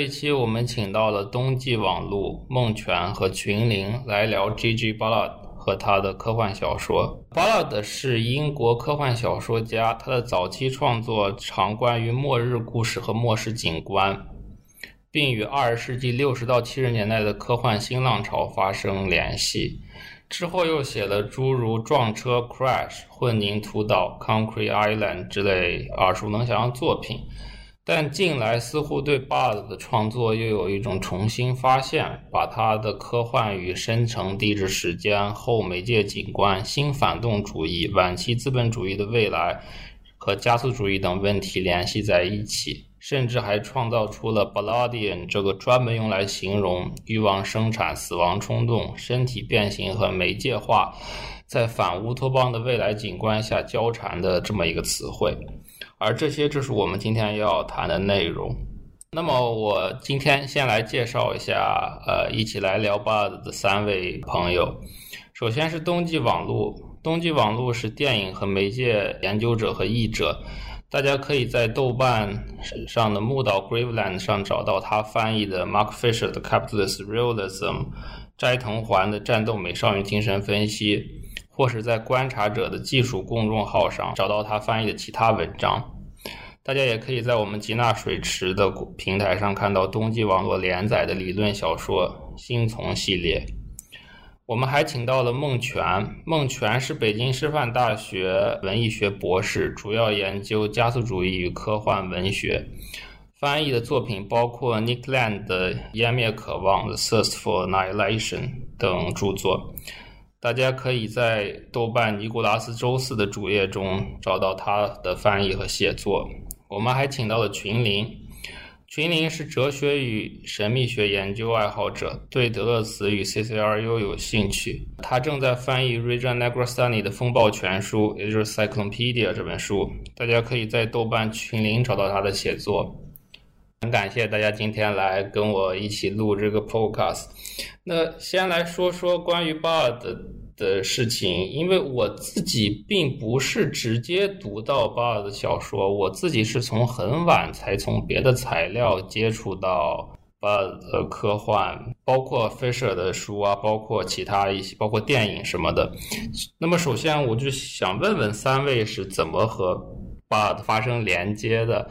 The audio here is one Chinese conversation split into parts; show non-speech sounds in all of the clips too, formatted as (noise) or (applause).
一期我们请到了冬季网路、梦泉和群灵来聊 G.G. Ballad 和他的科幻小说。Ballad 是英国科幻小说家，他的早期创作常关于末日故事和末世景观，并与二十世纪六十到七十年代的科幻新浪潮发生联系。之后又写了诸如《撞车》（Crash）、混凝土岛 （Concrete Island） 之类耳熟能详的作品，但近来似乎对 Ballard 的创作又有一种重新发现，把他的科幻与深层地质时间、后媒介景观、新反动主义、晚期资本主义的未来和加速主义等问题联系在一起。甚至还创造出了 Balladian 这个专门用来形容欲望生产、死亡冲动、身体变形和媒介化，在反乌托邦的未来景观下交缠的这么一个词汇。而这些就是我们今天要谈的内容。那么，我今天先来介绍一下，呃，一起来聊 Ballad 的三位朋友。首先是冬季网路，冬季网路是电影和媒介研究者和译者。大家可以在豆瓣上的木岛 Graveland 上找到他翻译的 Mark Fisher 的 Capitalist Realism，斋藤环的战斗美少女精神分析，或是在观察者的技术公众号上找到他翻译的其他文章。大家也可以在我们吉纳水池的平台上看到冬季网络连载的理论小说《星丛》系列。我们还请到了孟泉，孟泉是北京师范大学文艺学博士，主要研究加速主义与科幻文学，翻译的作品包括 Nick Land 的《湮灭渴望》The Thirst for Annihilation 等著作。大家可以在豆瓣尼古拉斯周四的主页中找到他的翻译和写作。我们还请到了群灵。群灵是哲学与神秘学研究爱好者，对德勒兹与 CCRU 有兴趣。他正在翻译 Rajan Nagrastani 的《风暴全书》，也就是《Cyclopedia》这本书。大家可以在豆瓣群灵找到他的写作。很感谢大家今天来跟我一起录这个 Podcast。那先来说说关于 Bard 的事情，因为我自己并不是直接读到巴尔的小说，我自己是从很晚才从别的材料接触到巴尔的科幻，包括 Fisher 的书啊，包括其他一些，包括电影什么的。那么，首先我就想问问三位是怎么和巴尔发生连接的，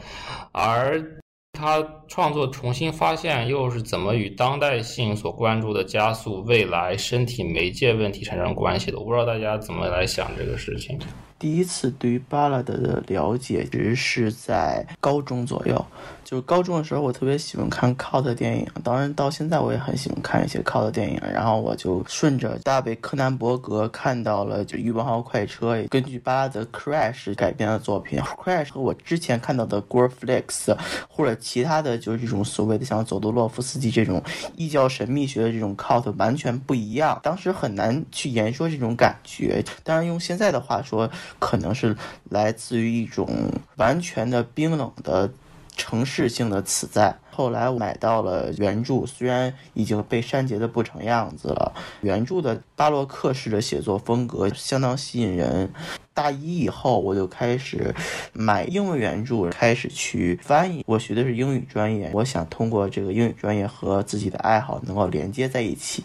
而。他创作重新发现，又是怎么与当代性所关注的加速未来身体媒介问题产生关系的？我不知道大家怎么来想这个事情。第一次对于巴拉德的了解，其实是在高中左右。就是高中的时候，我特别喜欢看 cult 电影，当然到现在我也很喜欢看一些 cult 电影。然后我就顺着大卫柯南伯格看到了就《欲望号快车》，根据巴拉德 Crash 改编的作品。Crash 和我之前看到的 Gore Flicks 或者其他的就是这种所谓的像佐多洛夫斯基这种异教神秘学的这种 cult 完全不一样。当时很难去言说这种感觉。当然用现在的话说。可能是来自于一种完全的冰冷的城市性的此在。后来我买到了原著，虽然已经被删节的不成样子了。原著的巴洛克式的写作风格相当吸引人。大一以后，我就开始买英文原著，开始去翻译。我学的是英语专业，我想通过这个英语专业和自己的爱好能够连接在一起。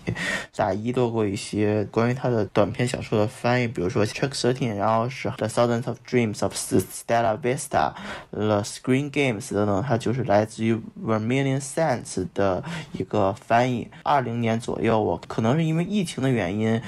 大一做过一些关于他的短篇小说的翻译，比如说《Check Thirteen》，然后是《The Thousands of Dreams of Stella Vista》，《The Screen Games》等等，它就是来自于 Vermilion Sands 的一个翻译。二零年左右，我可能是因为疫情的原因。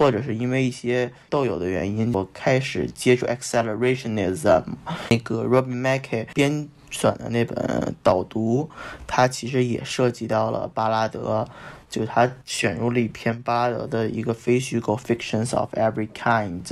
或者是因为一些豆友的原因，我开始接触 accelerationism。那个 Robin Mackey 编选的那本导读，它其实也涉及到了巴拉德。就他选入了一篇巴拉德的一个非虚构《Fictions of Every Kind》，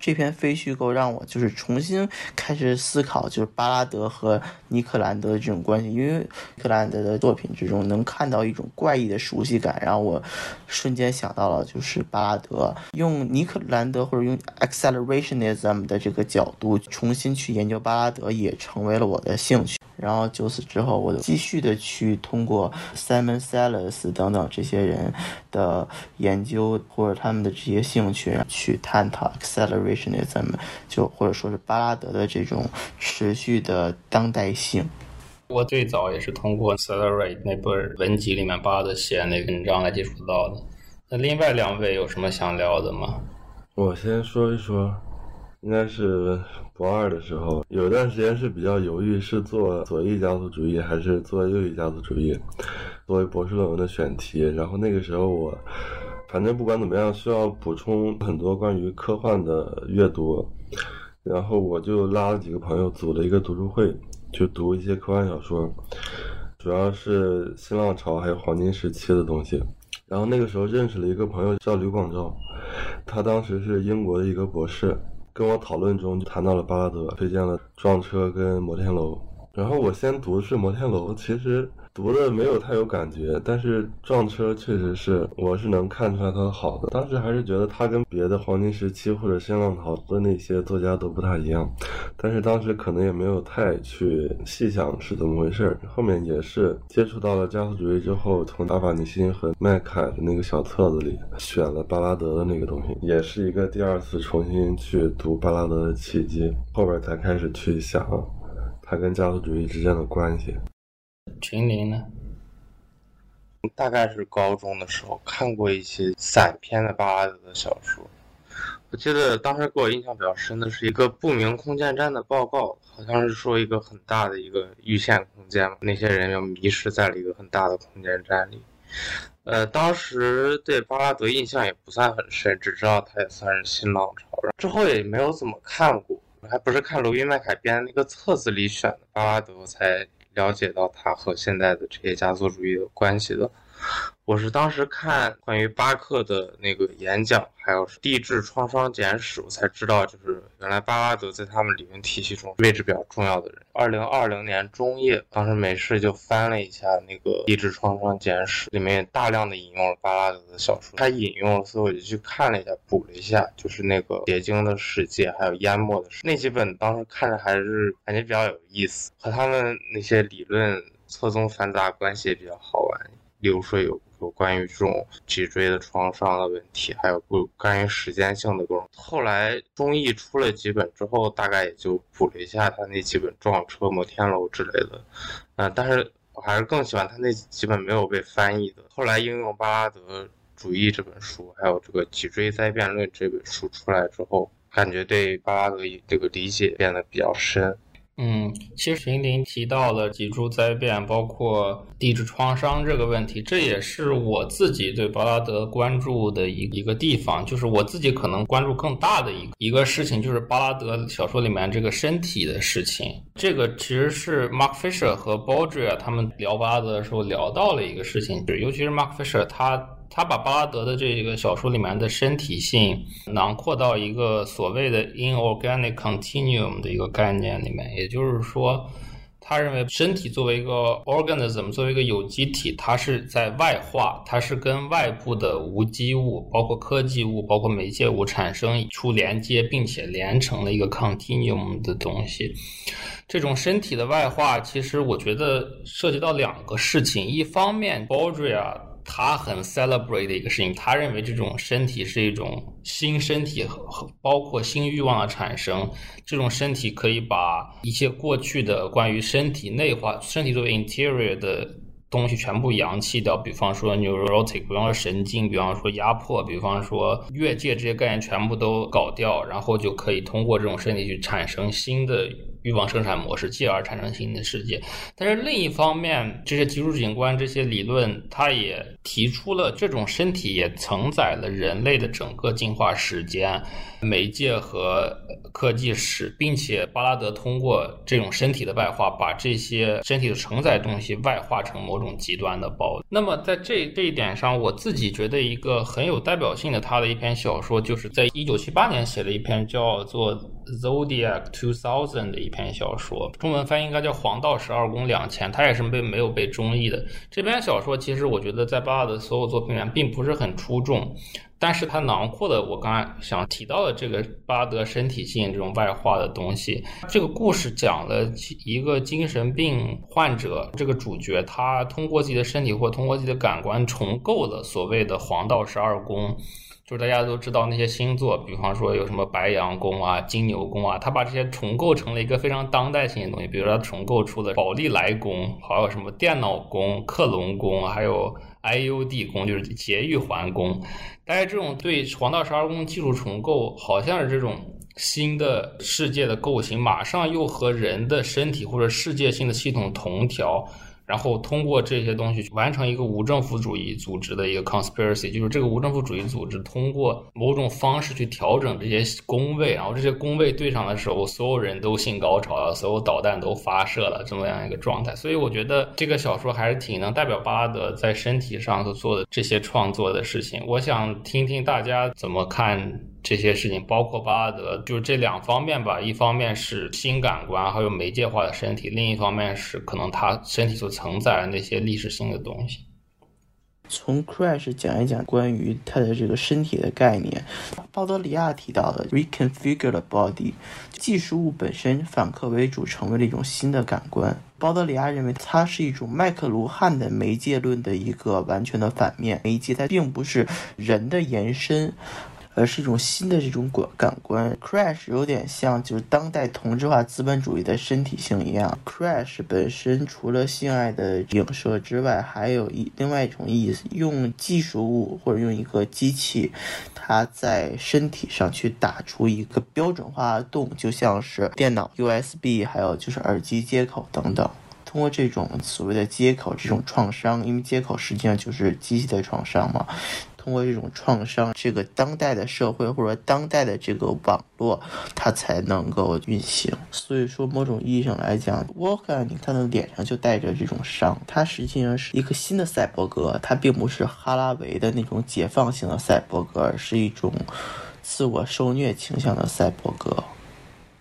这篇非虚构让我就是重新开始思考，就是巴拉德和尼克兰德的这种关系，因为克兰德的作品之中能看到一种怪异的熟悉感，然后我瞬间想到了就是巴拉德，用尼克兰德或者用 accelerationism 的这个角度重新去研究巴拉德，也成为了我的兴趣。然后就此之后，我继续的去通过 Simon Salas 等等这些人的研究或者他们的这些兴趣去探讨 accelerationism，就或者说是巴拉德的这种持续的当代性。我最早也是通过 Accelerate 那本文集里面巴拉德写的那个文章来接触到的。那另外两位有什么想聊的吗？我先说一说，应该是博二的时候，有一段时间是比较犹豫，是做左翼家族主义还是做右翼家族主义，作为博士论文的选题。然后那个时候我，反正不管怎么样，需要补充很多关于科幻的阅读，然后我就拉了几个朋友组了一个读书会。去读一些科幻小说，主要是新浪潮还有黄金时期的东西。然后那个时候认识了一个朋友叫吕广照，他当时是英国的一个博士，跟我讨论中就谈到了巴拉德，推荐了《撞车》跟《摩天楼》。然后我先读的是《摩天楼》，其实。读的没有太有感觉，但是撞车确实是，我是能看出来它的好的。当时还是觉得它跟别的黄金时期或者新浪潮的那些作家都不太一样，但是当时可能也没有太去细想是怎么回事。后面也是接触到了加速主义之后，从阿法尼辛和麦凯的那个小册子里选了巴拉德的那个东西，也是一个第二次重新去读巴拉德的契机。后边才开始去想他跟加速主义之间的关系。群林呢？大概是高中的时候看过一些散篇的巴拉德的小说。我记得当时给我印象比较深的是一个不明空间站的报告，好像是说一个很大的一个预线空间，那些人要迷失在了一个很大的空间站里。呃，当时对巴拉德印象也不算很深，只知道他也算是新浪潮，之后也没有怎么看过，还不是看罗宾麦凯编的那个册子里选的巴拉德才。了解到它和现在的这些家族主义的关系的。(laughs) 我是当时看关于巴克的那个演讲，还有《地质创伤简史》，我才知道，就是原来巴拉德在他们理论体系中位置比较重要的人。二零二零年中叶，当时没事就翻了一下那个《地质创伤简史》，里面大量的引用了巴拉德的小说，他引用了，所以我就去看了一下，补了一下，就是那个《结晶的世界》还有《淹没的世》那几本，当时看着还是感觉比较有意思，和他们那些理论错综繁杂关系也比较好玩。比如说有有关于这种脊椎的创伤的问题，还有不关于时间性的各种。后来中译出了几本之后，大概也就补了一下他那几本撞车、摩天楼之类的。嗯，但是我还是更喜欢他那几本没有被翻译的。后来应用巴拉德主义这本书，还有这个脊椎灾变论这本书出来之后，感觉对巴拉德这个理解变得比较深。嗯，其实群林提到了脊柱灾变，包括地质创伤这个问题，这也是我自己对巴拉德关注的一一个地方。就是我自己可能关注更大的一个一个事情，就是巴拉德小说里面这个身体的事情。这个其实是 Mark Fisher 和 baudra 他们聊巴拉德的时候聊到了一个事情，就是尤其是 Mark Fisher 他。他把巴拉德的这个小说里面的身体性囊括到一个所谓的 inorganic continuum 的一个概念里面，也就是说，他认为身体作为一个 organism，作为一个有机体，它是在外化，它是跟外部的无机物，包括科技物、包括媒介物产生出连接，并且连成了一个 continuum 的东西。这种身体的外化，其实我觉得涉及到两个事情，一方面 b a u d r i l a 他很 celebrate 的一个事情，他认为这种身体是一种新身体和包括新欲望的产生，这种身体可以把一些过去的关于身体内化、身体作为 interior 的东西全部扬弃掉，比方说 neurotic，比方说神经，比方说压迫，比方说越界这些概念全部都搞掉，然后就可以通过这种身体去产生新的。欲望生产模式，继而产生新的世界。但是另一方面，这些技术景观、这些理论，它也提出了这种身体也承载了人类的整个进化时间、媒介和科技史，并且巴拉德通过这种身体的外化，把这些身体的承载东西外化成某种极端的暴力。那么在这这一点上，我自己觉得一个很有代表性的他的一篇小说，就是在一九七八年写了一篇叫做《Zodiac Two Thousand》的一。篇小说，中文翻译应该叫《黄道十二宫两千》，它也是被没有被中译的。这篇小说其实我觉得在巴拉德所有作品里面并不是很出众，但是它囊括的我刚才想提到的这个巴德身体性这种外化的东西。这个故事讲了一个精神病患者，这个主角他通过自己的身体或通过自己的感官重构了所谓的黄道十二宫。就是大家都知道那些星座，比方说有什么白羊宫啊、金牛宫啊，他把这些重构成了一个非常当代性的东西。比如说他重构出了宝利来宫，还有什么电脑宫、克隆宫，还有 IUD 宫，就是节育环宫。但是这种对黄道十二宫技术重构，好像是这种新的世界的构型，马上又和人的身体或者世界性的系统同调。然后通过这些东西去完成一个无政府主义组织的一个 conspiracy，就是这个无政府主义组织通过某种方式去调整这些工位，然后这些工位对上的时候，所有人都性高潮了，所有导弹都发射了，这么样一个状态。所以我觉得这个小说还是挺能代表巴拉德在身体上所做的这些创作的事情。我想听听大家怎么看。这些事情包括巴拉德，就是这两方面吧。一方面是新感官，还有媒介化的身体；另一方面是可能他身体所承载的那些历史性的东西。从 Crash 讲一讲关于他的这个身体的概念。鲍德里亚提到的 reconfigure the body，技术物本身反客为主，成为了一种新的感官。鲍德里亚认为它是一种麦克卢汉的媒介论的一个完全的反面。媒介它并不是人的延伸。而是一种新的这种感感官，crash 有点像就是当代同质化资本主义的身体性一样。crash 本身除了性爱的影射之外，还有一另外一种意思，用技术物或者用一个机器，它在身体上去打出一个标准化的洞，就像是电脑 USB，还有就是耳机接口等等。通过这种所谓的接口，这种创伤，因为接口实际上就是机器的创伤嘛。通过这种创伤，这个当代的社会或者当代的这个网络，它才能够运行。所以说，某种意义上来讲，沃克尼他的脸上就带着这种伤，他实际上是一个新的赛博格，他并不是哈拉维的那种解放型的赛博格，而是一种自我受虐倾向的赛博格。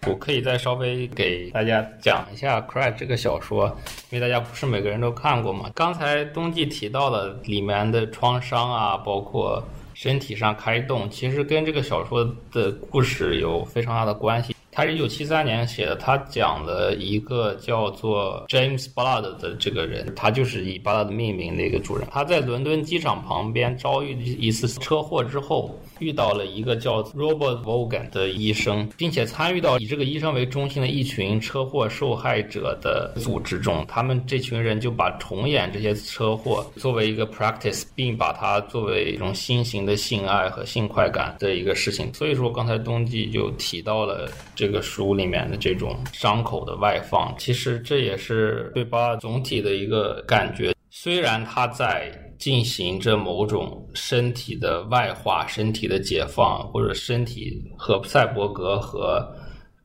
我可以再稍微给大家讲一下《Cry》这个小说，因为大家不是每个人都看过嘛。刚才冬季提到的里面的创伤啊，包括身体上开洞，其实跟这个小说的故事有非常大的关系。他是一九七三年写的，他讲了一个叫做 James Blood 的这个人，他就是以 Blood 命名的一个主人。他在伦敦机场旁边遭遇一次车祸之后。遇到了一个叫 Robert Vaughan 的医生，并且参与到以这个医生为中心的一群车祸受害者的组织中。他们这群人就把重演这些车祸作为一个 practice，并把它作为一种新型的性爱和性快感的一个事情。所以说，刚才冬季就提到了这个书里面的这种伤口的外放，其实这也是对巴总体的一个感觉。虽然他在。进行着某种身体的外化、身体的解放，或者身体和赛博格和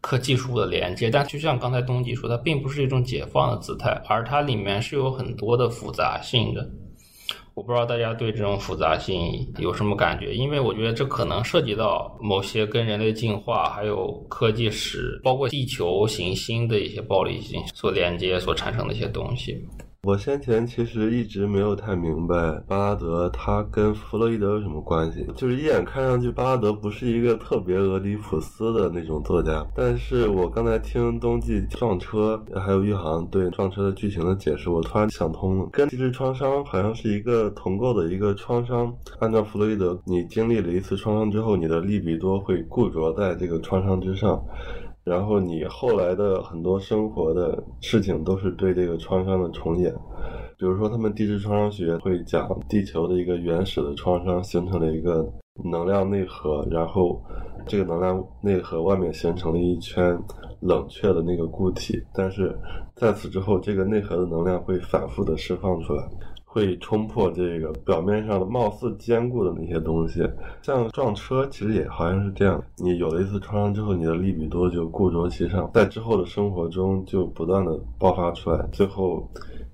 科技术的连接，但就像刚才东吉说，它并不是一种解放的姿态，而它里面是有很多的复杂性的。我不知道大家对这种复杂性有什么感觉，因为我觉得这可能涉及到某些跟人类进化、还有科技史，包括地球行星的一些暴力性所连接所产生的一些东西。我先前其实一直没有太明白巴拉德他跟弗洛伊德有什么关系，就是一眼看上去巴拉德不是一个特别俄狄浦斯的那种作家，但是我刚才听冬季撞车还有玉航对撞车的剧情的解释，我突然想通了，跟地质创伤好像是一个同构的一个创伤。按照弗洛伊德，你经历了一次创伤之后，你的利比多会固着在这个创伤之上。然后你后来的很多生活的事情都是对这个创伤的重演，比如说他们地质创伤学会讲地球的一个原始的创伤形成了一个能量内核，然后这个能量内核外面形成了一圈冷却的那个固体，但是在此之后，这个内核的能量会反复的释放出来。会冲破这个表面上的貌似坚固的那些东西，像撞车，其实也好像是这样。你有了一次创伤之后，你的利比多就固着其上，在之后的生活中就不断的爆发出来，最后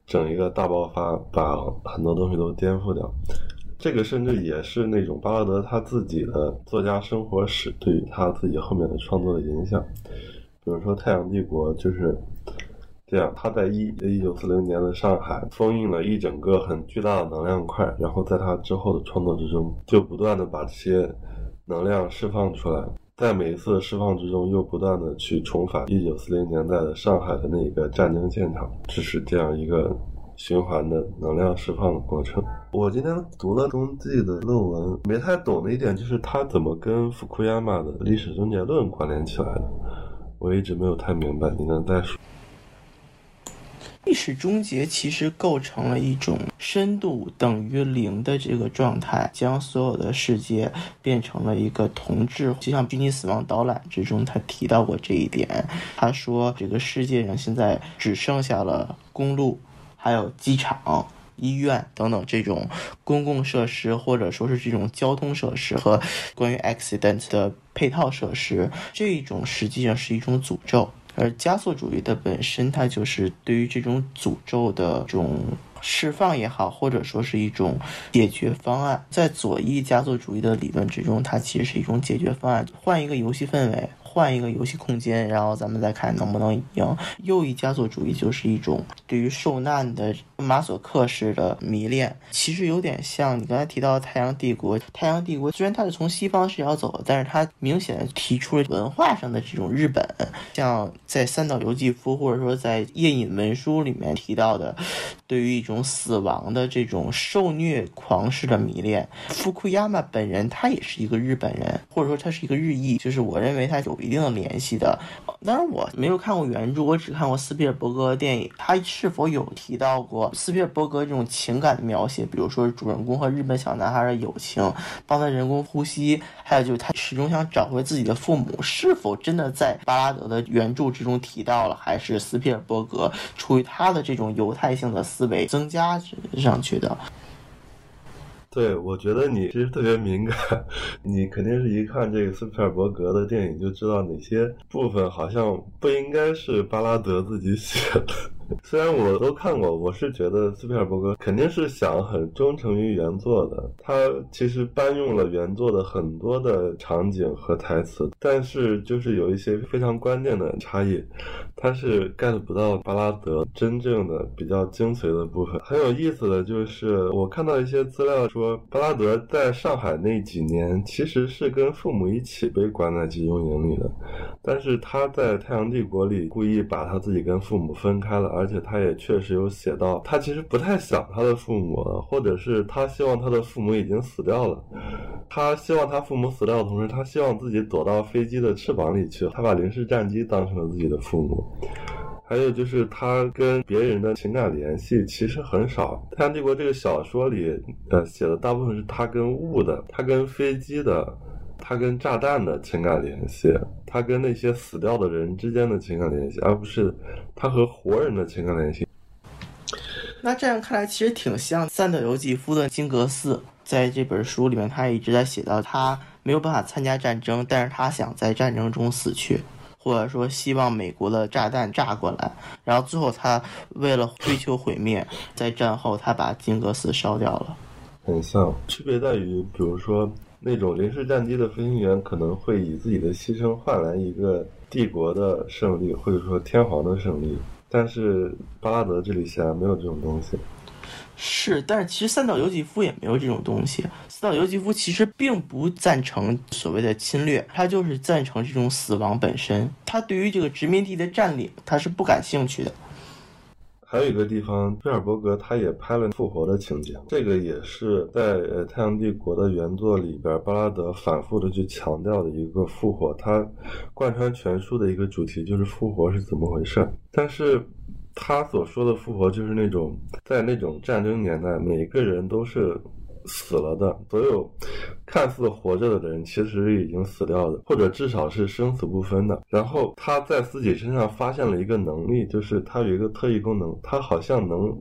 整一个大爆发，把很多东西都颠覆掉。这个甚至也是那种巴拉德他自己的作家生活史对于他自己后面的创作的影响。比如说《太阳帝国》就是这样，他在一一九四零年的上海封印了一整个很巨大的能量块，然后在他之后的创作之中，就不断的把这些能量释放出来。在每一次的释放之中，又不断的去重返一九四零年代的上海的那个战争现场，这是这样一个循环的能量释放的过程。我今天读了冬季的论文，没太懂的一点就是他怎么跟福库亚马的历史终结论关联起来的，我一直没有太明白。你能再说？历史终结其实构成了一种深度等于零的这个状态，将所有的世界变成了一个同质。就像《濒临死亡导览》之中，他提到过这一点。他说，这个世界上现在只剩下了公路、还有机场、医院等等这种公共设施，或者说是这种交通设施和关于 accident 的配套设施。这种实际上是一种诅咒。而加速主义的本身，它就是对于这种诅咒的这种释放也好，或者说是一种解决方案。在左翼加速主义的理论之中，它其实是一种解决方案，换一个游戏氛围。换一个游戏空间，然后咱们再看能不能赢。右翼加速主义就是一种对于受难的马索克式的迷恋，其实有点像你刚才提到的太阳帝国。太阳帝国虽然它是从西方视角走的，但是它明显提出了文化上的这种日本，像在三岛由纪夫或者说在夜隐文书里面提到的，对于一种死亡的这种受虐狂式的迷恋。福库亚马本人他也是一个日本人，或者说他是一个日裔，就是我认为他有。一定的联系的，当然我没有看过原著，我只看过斯皮尔伯格的电影。他是否有提到过斯皮尔伯格这种情感的描写？比如说主人公和日本小男孩的友情，帮他人工呼吸，还有就是他始终想找回自己的父母，是否真的在巴拉德的原著之中提到了？还是斯皮尔伯格出于他的这种犹太性的思维增加上去的？对，我觉得你其实特别敏感，(laughs) 你肯定是一看这个斯皮尔伯格的电影就知道哪些部分好像不应该是巴拉德自己写的。(laughs) 虽然我都看过，我是觉得斯皮尔伯格肯定是想很忠诚于原作的。他其实搬用了原作的很多的场景和台词，但是就是有一些非常关键的差异，他是 get 不到巴拉德真正的比较精髓的部分。很有意思的就是，我看到一些资料说，巴拉德在上海那几年其实是跟父母一起被关在集中营里的，但是他在《太阳帝国》里故意把他自己跟父母分开了。而且他也确实有写到，他其实不太想他的父母，或者是他希望他的父母已经死掉了。他希望他父母死掉的同时，他希望自己躲到飞机的翅膀里去。他把零式战机当成了自己的父母。还有就是他跟别人的情感联系其实很少。《太阳帝国》这个小说里，呃，写的大部分是他跟雾的，他跟飞机的。他跟炸弹的情感联系，他跟那些死掉的人之间的情感联系，而不是他和活人的情感联系。那这样看来，其实挺像三岛由纪夫的金阁寺。在这本书里面，他一直在写到，他没有办法参加战争，但是他想在战争中死去，或者说希望美国的炸弹炸过来。然后最后，他为了追求毁灭，在战后他把金阁寺烧掉了。很像，区别在于，比如说。那种零式战机的飞行员可能会以自己的牺牲换来一个帝国的胜利，或者说天皇的胜利。但是巴拉德这里显然没有这种东西。是，但是其实三岛由纪夫也没有这种东西。三岛由纪夫其实并不赞成所谓的侵略，他就是赞成这种死亡本身。他对于这个殖民地的占领，他是不感兴趣的。还有一个地方，贝尔伯格他也拍了复活的情节，这个也是在呃《太阳帝国》的原作里边，巴拉德反复的去强调的一个复活，他贯穿全书的一个主题就是复活是怎么回事。但是他所说的复活，就是那种在那种战争年代，每个人都是。死了的所有看似活着的人，其实已经死掉的，或者至少是生死不分的。然后他在自己身上发现了一个能力，就是他有一个特异功能，他好像能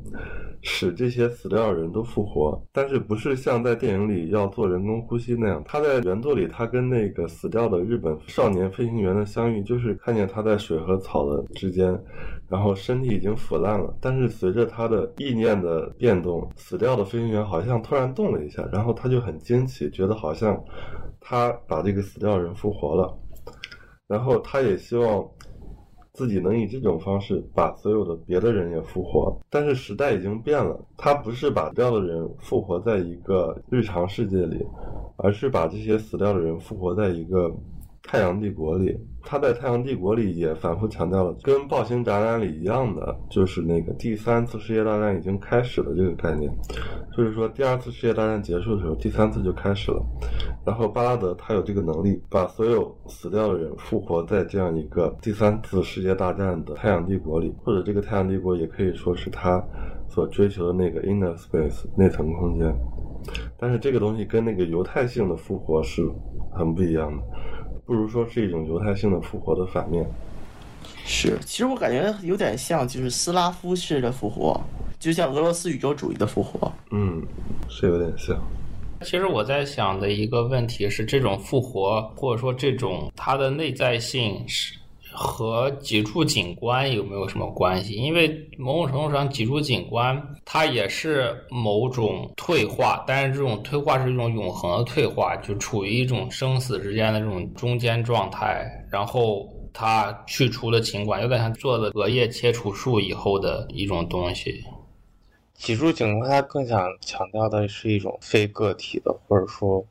使这些死掉的人都复活，但是不是像在电影里要做人工呼吸那样。他在原作里，他跟那个死掉的日本少年飞行员的相遇，就是看见他在水和草的之间。然后身体已经腐烂了，但是随着他的意念的变动，死掉的飞行员好像突然动了一下，然后他就很惊奇，觉得好像他把这个死掉的人复活了。然后他也希望自己能以这种方式把所有的别的人也复活。但是时代已经变了，他不是把掉的人复活在一个日常世界里，而是把这些死掉的人复活在一个。太阳帝国里，他在太阳帝国里也反复强调了，跟暴星展览里一样的，就是那个第三次世界大战已经开始了这个概念，就是说第二次世界大战结束的时候，第三次就开始了。然后巴拉德他有这个能力，把所有死掉的人复活在这样一个第三次世界大战的太阳帝国里，或者这个太阳帝国也可以说是他所追求的那个 inner space 内层空间。但是这个东西跟那个犹太性的复活是很不一样的。不如说是一种犹太性的复活的反面。是，其实我感觉有点像，就是斯拉夫式的复活，就像俄罗斯宇宙主义的复活。嗯，是有点像。其实我在想的一个问题是，这种复活或者说这种它的内在性是。和脊柱景观有没有什么关系？因为某种程度上，脊柱景观它也是某种退化，但是这种退化是一种永恒的退化，就处于一种生死之间的这种中间状态。然后它去除了情管，有点像做了额叶切除术以后的一种东西。脊柱景观它更想强调的是一种非个体的，或者说，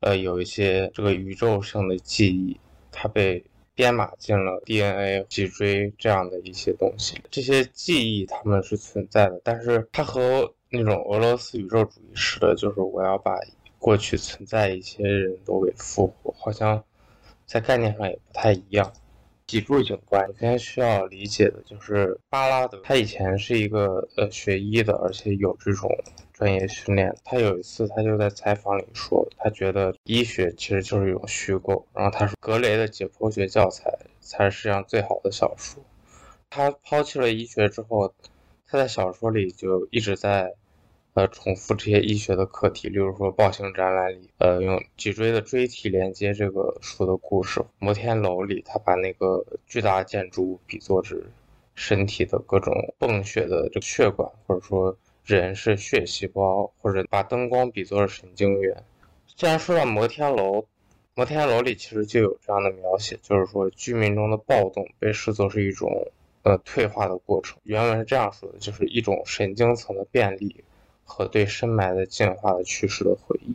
呃，有一些这个宇宙性的记忆，它被。编码进了 DNA、脊椎这样的一些东西，这些记忆它们是存在的，但是它和那种俄罗斯宇宙主义式的，就是我要把过去存在一些人都给复活，好像在概念上也不太一样。脊柱景观，首先需要理解的就是巴拉德，他以前是一个呃学医的，而且有这种专业训练。他有一次他就在采访里说，他觉得医学其实就是一种虚构。然后他说，格雷的解剖学教材才是世界上最好的小说。他抛弃了医学之后，他在小说里就一直在。呃，重复这些医学的课题，例如说暴行展览里，呃，用脊椎的椎体连接这个书的故事；摩天楼里，他把那个巨大建筑物比作是身体的各种泵血的这个血管，或者说人是血细胞，或者把灯光比作是神经元。既然说到摩天楼，摩天楼里其实就有这样的描写，就是说居民中的暴动被视作是一种呃退化的过程。原文是这样说的，就是一种神经层的便利。和对深埋的进化的趋势的回忆，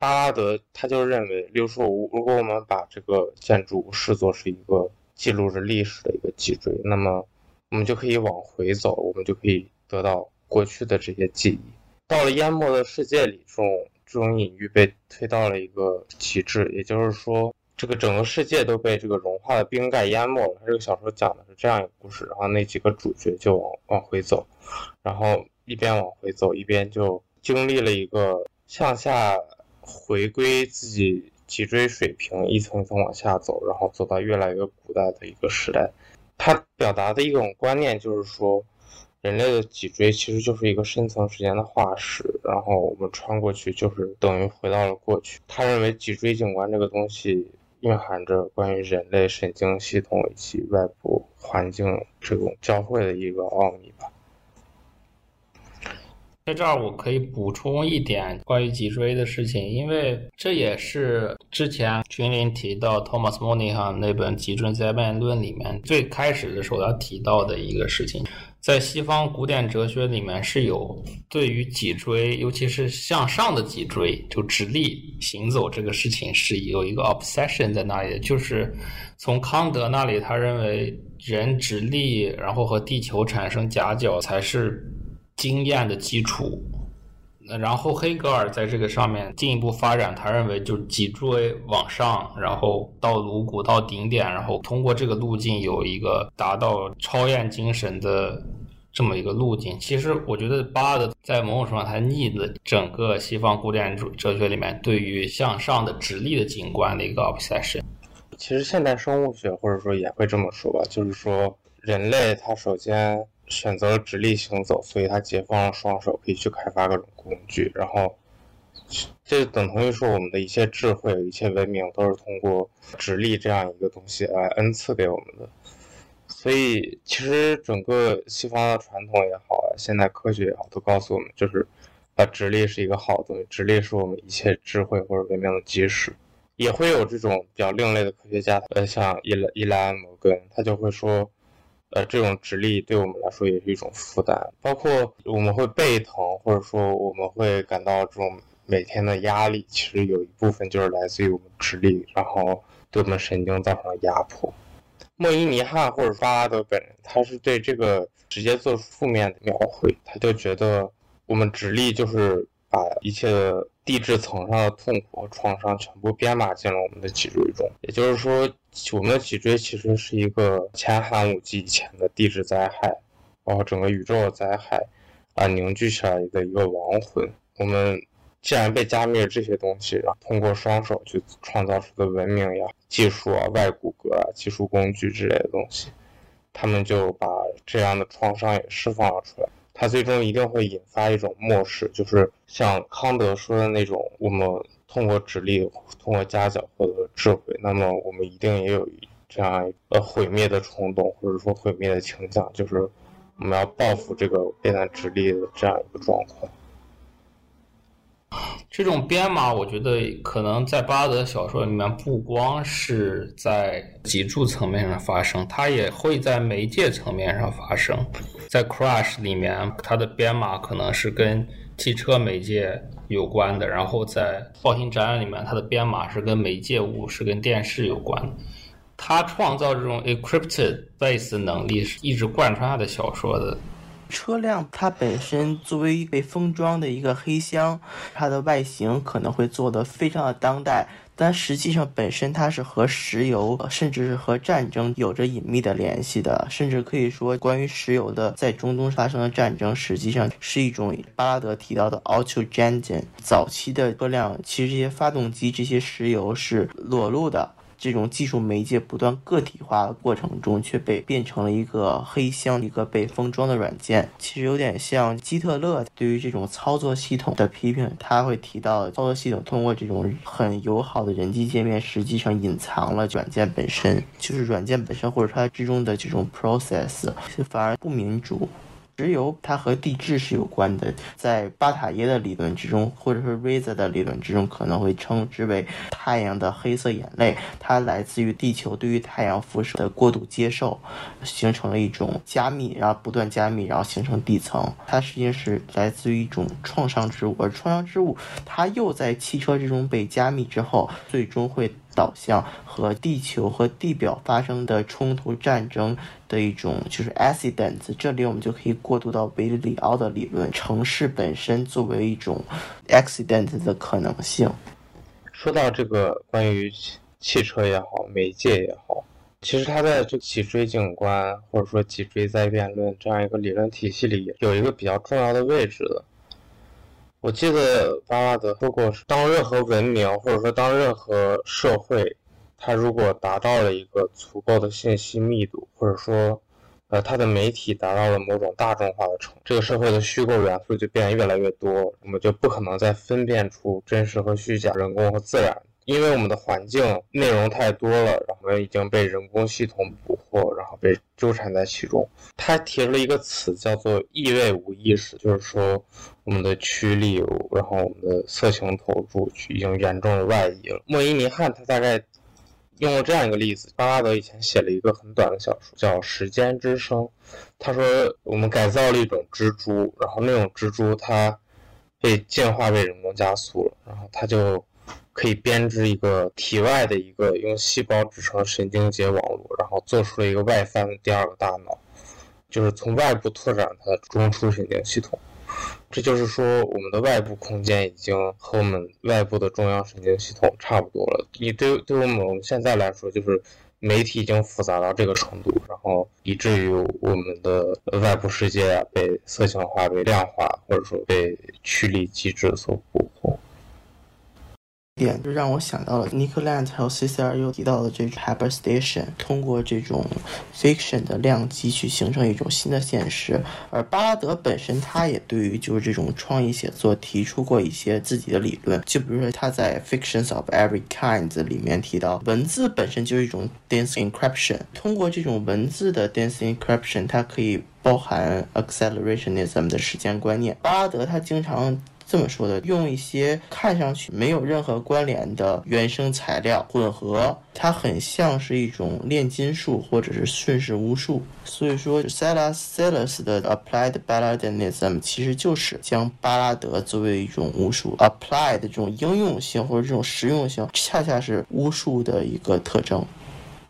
巴拉德他就认为，例如说，如果我们把这个建筑视作是一个记录着历史的一个脊椎，那么我们就可以往回走，我们就可以得到过去的这些记忆。到了淹没的世界里，这种这种隐喻被推到了一个极致，也就是说，这个整个世界都被这个融化的冰盖淹没了。他这个小说讲的是这样一个故事，然后那几个主角就往往回走，然后。一边往回走，一边就经历了一个向下回归自己脊椎水平，一层一层往下走，然后走到越来越古代的一个时代。他表达的一种观念就是说，人类的脊椎其实就是一个深层时间的化石，然后我们穿过去就是等于回到了过去。他认为脊椎景观这个东西蕴含着关于人类神经系统以及外部环境这种交汇的一个奥秘吧。在这儿我可以补充一点关于脊椎的事情，因为这也是之前君临提到 Thomas Monihan 那本《脊椎灾变论》里面最开始的时候要提到的一个事情。在西方古典哲学里面是有对于脊椎，尤其是向上的脊椎，就直立行走这个事情是有一个 obsession 在那里的，就是从康德那里，他认为人直立，然后和地球产生夹角才是。经验的基础，然后黑格尔在这个上面进一步发展，他认为就是脊椎往上，然后到颅骨到顶点，然后通过这个路径有一个达到超验精神的这么一个路径。其实我觉得巴的在某种程度上他逆了整个西方古典主哲学里面对于向上的直立的景观的一个 obsession。其实现代生物学或者说也会这么说吧，就是说人类他首先。选择了直立行走，所以他解放了双手，可以去开发各种工具。然后，这等同于说，我们的一切智慧、一切文明都是通过直立这样一个东西来恩赐给我们的。所以，其实整个西方的传统也好，现代科学也好，都告诉我们，就是啊，直立是一个好东西，直立是我们一切智慧或者文明的基石。也会有这种比较另类的科学家，呃，像伊莱伊莱安摩根，他就会说，呃，这种直立对我们来说也是一种负担，包括我们会背疼，或者说我们会感到这种每天的压力，其实有一部分就是来自于我们直立，然后对我们神经造成了压迫。莫伊尼汉或者巴拉德本人，他是对这个直接做出负面的描绘，他就觉得我们直立就是把一切的地质层上的痛苦和创伤全部编码进了我们的脊椎中，也就是说，我们的脊椎其实是一个前寒武纪以前的地质灾害，包括整个宇宙的灾害啊凝聚起来的一个亡魂。我们。既然被加密了这些东西，然后通过双手去创造出的文明呀、技术啊、外骨骼啊、技术工具之类的东西，他们就把这样的创伤也释放了出来。它最终一定会引发一种漠视，就是像康德说的那种：我们通过直立、通过夹角获得智慧，那么我们一定也有这样呃毁灭的冲动，或者说毁灭的倾向，就是我们要报复这个变得直立的这样一个状况。这种编码，我觉得可能在巴德小说里面，不光是在脊柱层面上发生，它也会在媒介层面上发生。在 Crash 里面，它的编码可能是跟汽车媒介有关的；然后在暴行展览里面，它的编码是跟媒介物，是跟电视有关的。他创造这种 encrypted base 的能力，是一直贯穿他的小说的。车辆它本身作为被封装的一个黑箱，它的外形可能会做的非常的当代，但实际上本身它是和石油甚至是和战争有着隐秘的联系的，甚至可以说关于石油的在中东发生的战争，实际上是一种巴拉德提到的 auto engine。早期的车辆其实这些发动机这些石油是裸露的。这种技术媒介不断个体化的过程中，却被变成了一个黑箱，一个被封装的软件。其实有点像基特勒对于这种操作系统的批评，他会提到操作系统通过这种很友好的人机界面，实际上隐藏了软件本身，就是软件本身或者它之中的这种 process，反而不民主。石油它和地质是有关的，在巴塔耶的理论之中，或者是 Reza 的理论之中，可能会称之为太阳的黑色眼泪。它来自于地球对于太阳辐射的过度接受，形成了一种加密，然后不断加密，然后形成地层。它实际上是来自于一种创伤之物，而创伤之物它又在汽车之中被加密之后，最终会。导向和地球和地表发生的冲突战争的一种就是 accidents，这里我们就可以过渡到维里奥的理论，城市本身作为一种 accident 的可能性。说到这个关于汽车也好，媒介也好，其实它在这脊椎景观或者说脊椎灾变论这样一个理论体系里有一个比较重要的位置的。我记得巴拉德说过，当任何文明或者说当任何社会，它如果达到了一个足够的信息密度，或者说，呃，它的媒体达到了某种大众化的程度，这个社会的虚构元素就变得越来越多，我们就不可能再分辨出真实和虚假、人工和自然。因为我们的环境内容太多了，然后已经被人工系统捕获，然后被纠缠在其中。他提出了一个词叫做“意味无意识”，就是说我们的驱力，然后我们的色情投注已经严重外移了。莫伊尼汉他大概用了这样一个例子：巴拉德以前写了一个很短的小说叫《时间之声》，他说我们改造了一种蜘蛛，然后那种蜘蛛它被进化被人工加速了，然后它就。可以编织一个体外的一个用细胞制成神经节网络，然后做出了一个外翻的第二个大脑，就是从外部拓展它的中枢神经系统。这就是说，我们的外部空间已经和我们外部的中央神经系统差不多了。你对对我们我们现在来说，就是媒体已经复杂到这个程度，然后以至于我们的外部世界被色情化、被量化，或者说被驱力机制所捕获。点就让我想到了 Nick Land 还有 CCRU 提到的这种 Hyperstation，通过这种 fiction 的量级去形成一种新的现实。而巴拉德本身他也对于就是这种创意写作提出过一些自己的理论，就比如说他在 Fictions of Every Kind 里面提到，文字本身就是一种 dense encryption，通过这种文字的 dense encryption，它可以包含 accelerationism 的时间观念。巴拉德他经常。这么说的，用一些看上去没有任何关联的原生材料混合，它很像是一种炼金术或者是顺势巫术。所以说，Silas Silas 的 Applied Balladism 其实就是将巴拉德作为一种巫术 Applied 这种应用性或者这种实用性，恰恰是巫术的一个特征。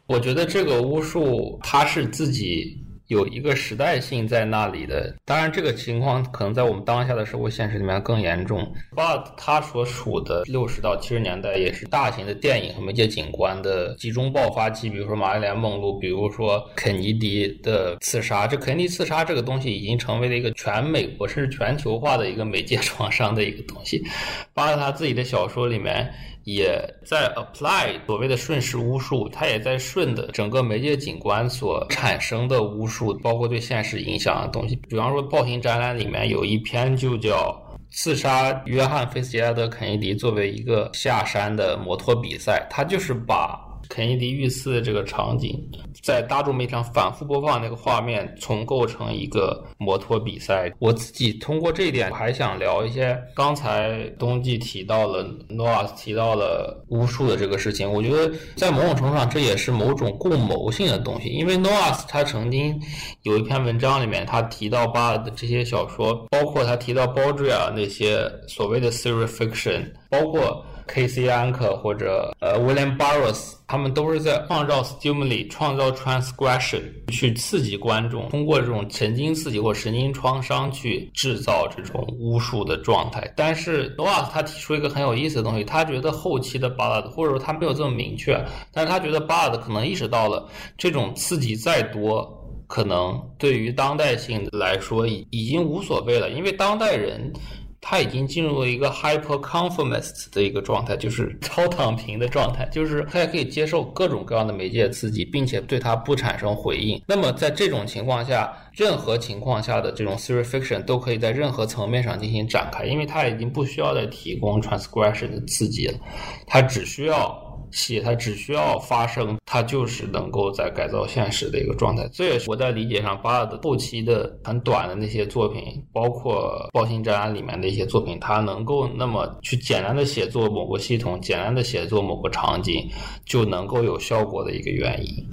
我觉得这个巫术它是自己。有一个时代性在那里的，当然这个情况可能在我们当下的社会现实里面更严重。But 他所处的六十到七十年代也是大型的电影和媒介景观的集中爆发期，比如说《玛丽莲梦露》，比如说肯尼迪的刺杀。这肯尼迪刺杀这个东西已经成为了一个全美国甚至全球化的一个媒介 (laughs) 创伤的一个东西。巴特他自己的小说里面。也在 apply 所谓的瞬时巫术，它也在顺的整个媒介景观所产生的巫术，包括对现实影响的东西。比方说，暴行展览里面有一篇就叫“刺杀约翰·菲斯杰拉德·肯尼迪”作为一个下山的摩托比赛，他就是把。肯尼迪遇刺的这个场景，在大众媒体上反复播放那个画面，重构成一个摩托比赛。我自己通过这一点，我还想聊一些刚才冬季提到了诺瓦斯提到了巫术的这个事情。我觉得在某种程度上，这也是某种共谋性的东西，因为诺瓦斯他曾经有一篇文章里面，他提到巴尔的这些小说，包括他提到包追尔那些所谓的 theory fiction，包括。K.C. Anker 或者呃 William Burroughs，他们都是在创造 stimuli，创造 transgression，去刺激观众，通过这种神经刺激或神经创伤去制造这种巫术的状态。但是 Noah 他提出一个很有意思的东西，他觉得后期的 Baud 或者说他没有这么明确，但是他觉得 Baud 可能意识到了这种刺激再多，可能对于当代性来说已已经无所谓了，因为当代人。他已经进入了一个 hyperconformist 的一个状态，就是超躺平的状态，就是他也可以接受各种各样的媒介刺激，并且对它不产生回应。那么在这种情况下，任何情况下的这种 theory fiction 都可以在任何层面上进行展开，因为它已经不需要再提供 transgression 的刺激了，它只需要。戏它只需要发生，它就是能够在改造现实的一个状态。这也是我在理解上，巴尔的后期的很短的那些作品，包括《暴行战案》里面的一些作品，它能够那么去简单的写作某个系统，简单的写作某个场景，就能够有效果的一个原因。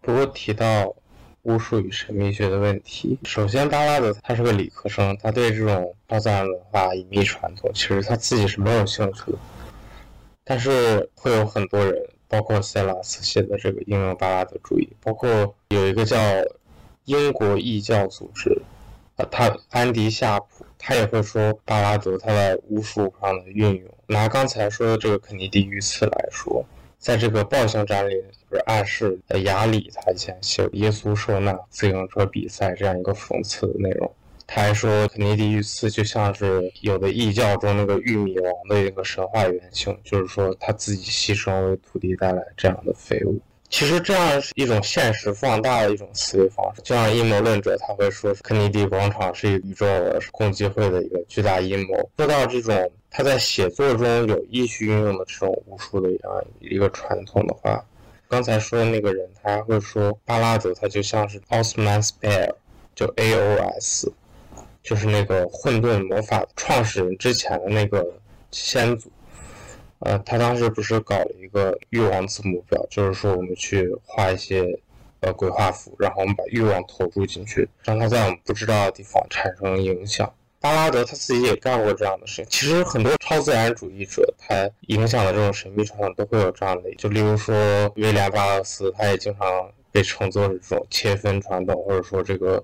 不过提到巫术与神秘学的问题，首先巴拉德他是个理科生，他对这种超自然文化、隐秘传统，其实他自己是没有兴趣的。但是会有很多人，包括塞拉斯写的这个应用巴拉德主义，包括有一个叫英国异教组织，啊，他安迪夏普，他也会说巴拉德他在巫术上的运用。拿刚才说的这个肯尼迪遇刺来说，在这个暴行展里，不是暗示亚里他以前写耶稣受难自行车比赛这样一个讽刺的内容。他还说，肯尼迪遇刺就像是有的异教中那个玉米王的一个神话原型，就是说他自己牺牲为土地带来这样的废物。其实这样是一种现实放大的一种思维方式，就像阴谋论者他会说，肯尼迪广场是一宇宙共济会的一个巨大阴谋。说到这种他在写作中有意去运用的这种巫术的这样一个传统的话，刚才说的那个人他会说，巴拉德他就像是奥斯曼斯贝尔就 A O S。就是那个混沌魔法创始人之前的那个先祖，呃，他当时不是搞了一个欲望字母表，就是说我们去画一些呃鬼画符，然后我们把欲望投注进去，让它在我们不知道的地方产生影响。巴拉德他自己也干过这样的事情。其实很多超自然主义者，他影响的这种神秘传统都会有这样的，就例如说威廉巴勒斯，他也经常被称作这种切分传统，或者说这个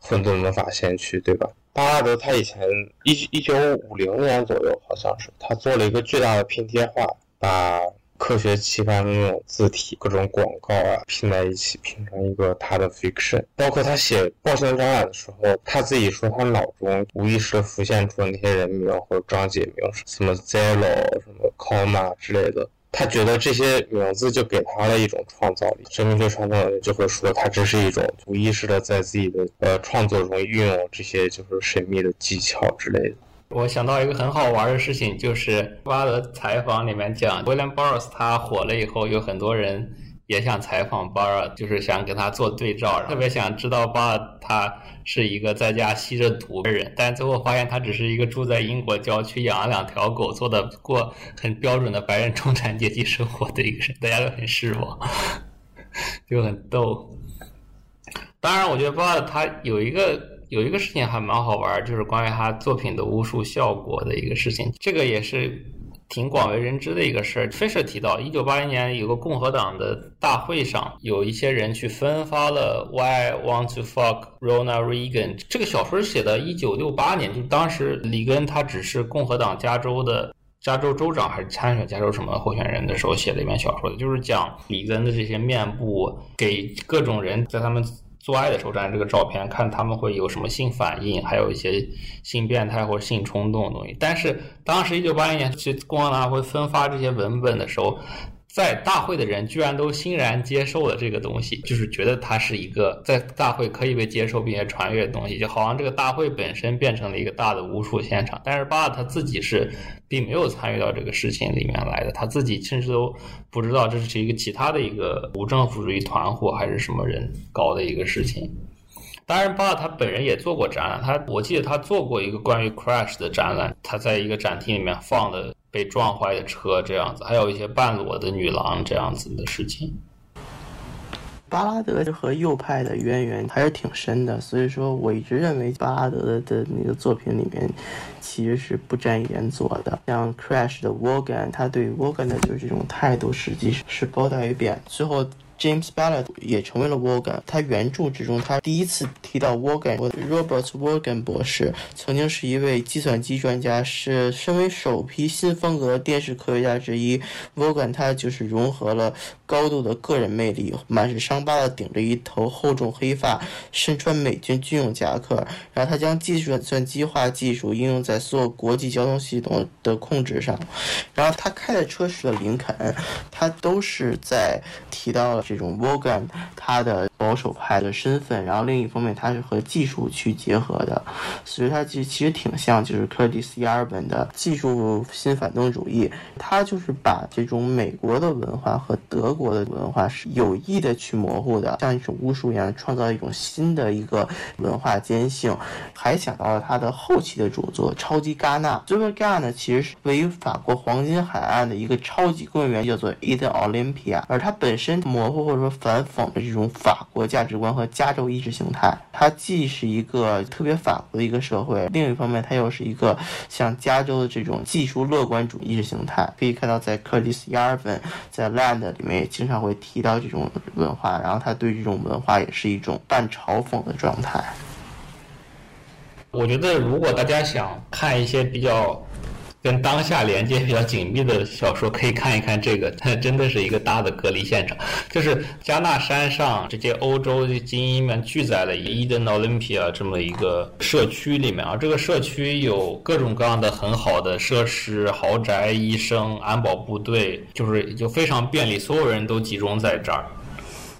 混沌魔法先驱，对吧？巴拉德他以前一一九五零年左右，好像是他做了一个巨大的拼贴画，把科学期刊的那种字体、各种广告啊拼在一起，拼成一个他的 fiction。包括他写《暴行展览》的时候，他自己说他脑中无意识浮现出的那些人名或者章节名，什么 Zero、什么 Comma 之类的。他觉得这些名字就给他了一种创造力。生命学创造力就会说，他这是一种无意识的在自己的呃创作中运用这些就是神秘的技巧之类的。我想到一个很好玩的事情，就是巴德采访里面讲，威廉·鲍尔斯他火了以后，有很多人。也想采访巴尔，就是想跟他做对照，特别想知道巴尔他是一个在家吸着毒的人，但最后发现他只是一个住在英国郊区养了两条狗，做的过很标准的白人中产阶级生活的一个人，大家都很失望，就很逗。当然，我觉得巴尔他有一个有一个事情还蛮好玩，就是关于他作品的巫术效果的一个事情，这个也是。挺广为人知的一个事儿。Fisher 提到，一九八零年有个共和党的大会上，有一些人去分发了 Why I Want to Fuck Ronald Reagan 这个小说写的，一九六八年，就当时里根他只是共和党加州的加州州长还是参选加州什么候选人的时候写的一篇小说，就是讲里根的这些面部给各种人在他们。做爱的时候照这个照片，看他们会有什么性反应，还有一些性变态或者性冲动的东西。但是当时一九八一年去共和党会分发这些文本的时候。在大会的人居然都欣然接受了这个东西，就是觉得它是一个在大会可以被接受并且传阅的东西，就好像这个大会本身变成了一个大的巫术现场。但是巴尔他自己是并没有参与到这个事情里面来的，他自己甚至都不知道这是一个其他的一个无政府主义团伙还是什么人搞的一个事情。当然，巴尔他本人也做过展览，他我记得他做过一个关于 Crash 的展览，他在一个展厅里面放的。被撞坏的车这样子，还有一些半裸的女郎这样子的事情。巴拉德就和右派的渊源还是挺深的，所以说我一直认为巴拉德的那个作品里面其实是不沾言左的。像 Crash 的 Wogan，他对 Wogan 的就是这种态度，实际是褒大于贬。最后。James Ballard 也成为了 Wogan。他原著之中，他第一次提到 Wogan。Robert Wogan 博士曾经是一位计算机专家，是身为首批新风格电视科学家之一。Wogan 他就是融合了高度的个人魅力，满是伤疤的顶着一头厚重黑发，身穿美军军用夹克。然后他将计算机化技术应用在所有国际交通系统的控制上。然后他开的车是个林肯，他都是在提到了。这种 Vogan 他的保守派的身份，然后另一方面他是和技术去结合的，所以他其实其实挺像就是柯蒂斯·亚尔本的技术新反动主义，他就是把这种美国的文化和德国的文化是有意的去模糊的，像一种巫术一样创造一种新的一个文化间性，还想到了他的后期的著作《超级戛纳》。这个戛纳其实是位于法国黄金海岸的一个超级公园，叫做 Eden Olympia，而它本身模糊。或者说反讽的这种法国价值观和加州意识形态，它既是一个特别反国的一个社会，另一方面它又是一个像加州的这种技术乐观主义意识形态。可以看到，在克里斯·亚尔本在《Land》里面也经常会提到这种文化，然后他对这种文化也是一种半嘲讽的状态。我觉得，如果大家想看一些比较。跟当下连接比较紧密的小说，可以看一看这个，它真的是一个大的隔离现场。就是加纳山上这些欧洲的精英们聚在了 Eden Olympia 这么一个社区里面啊，这个社区有各种各样的很好的设施、豪宅、医生、安保部队，就是就非常便利，所有人都集中在这儿。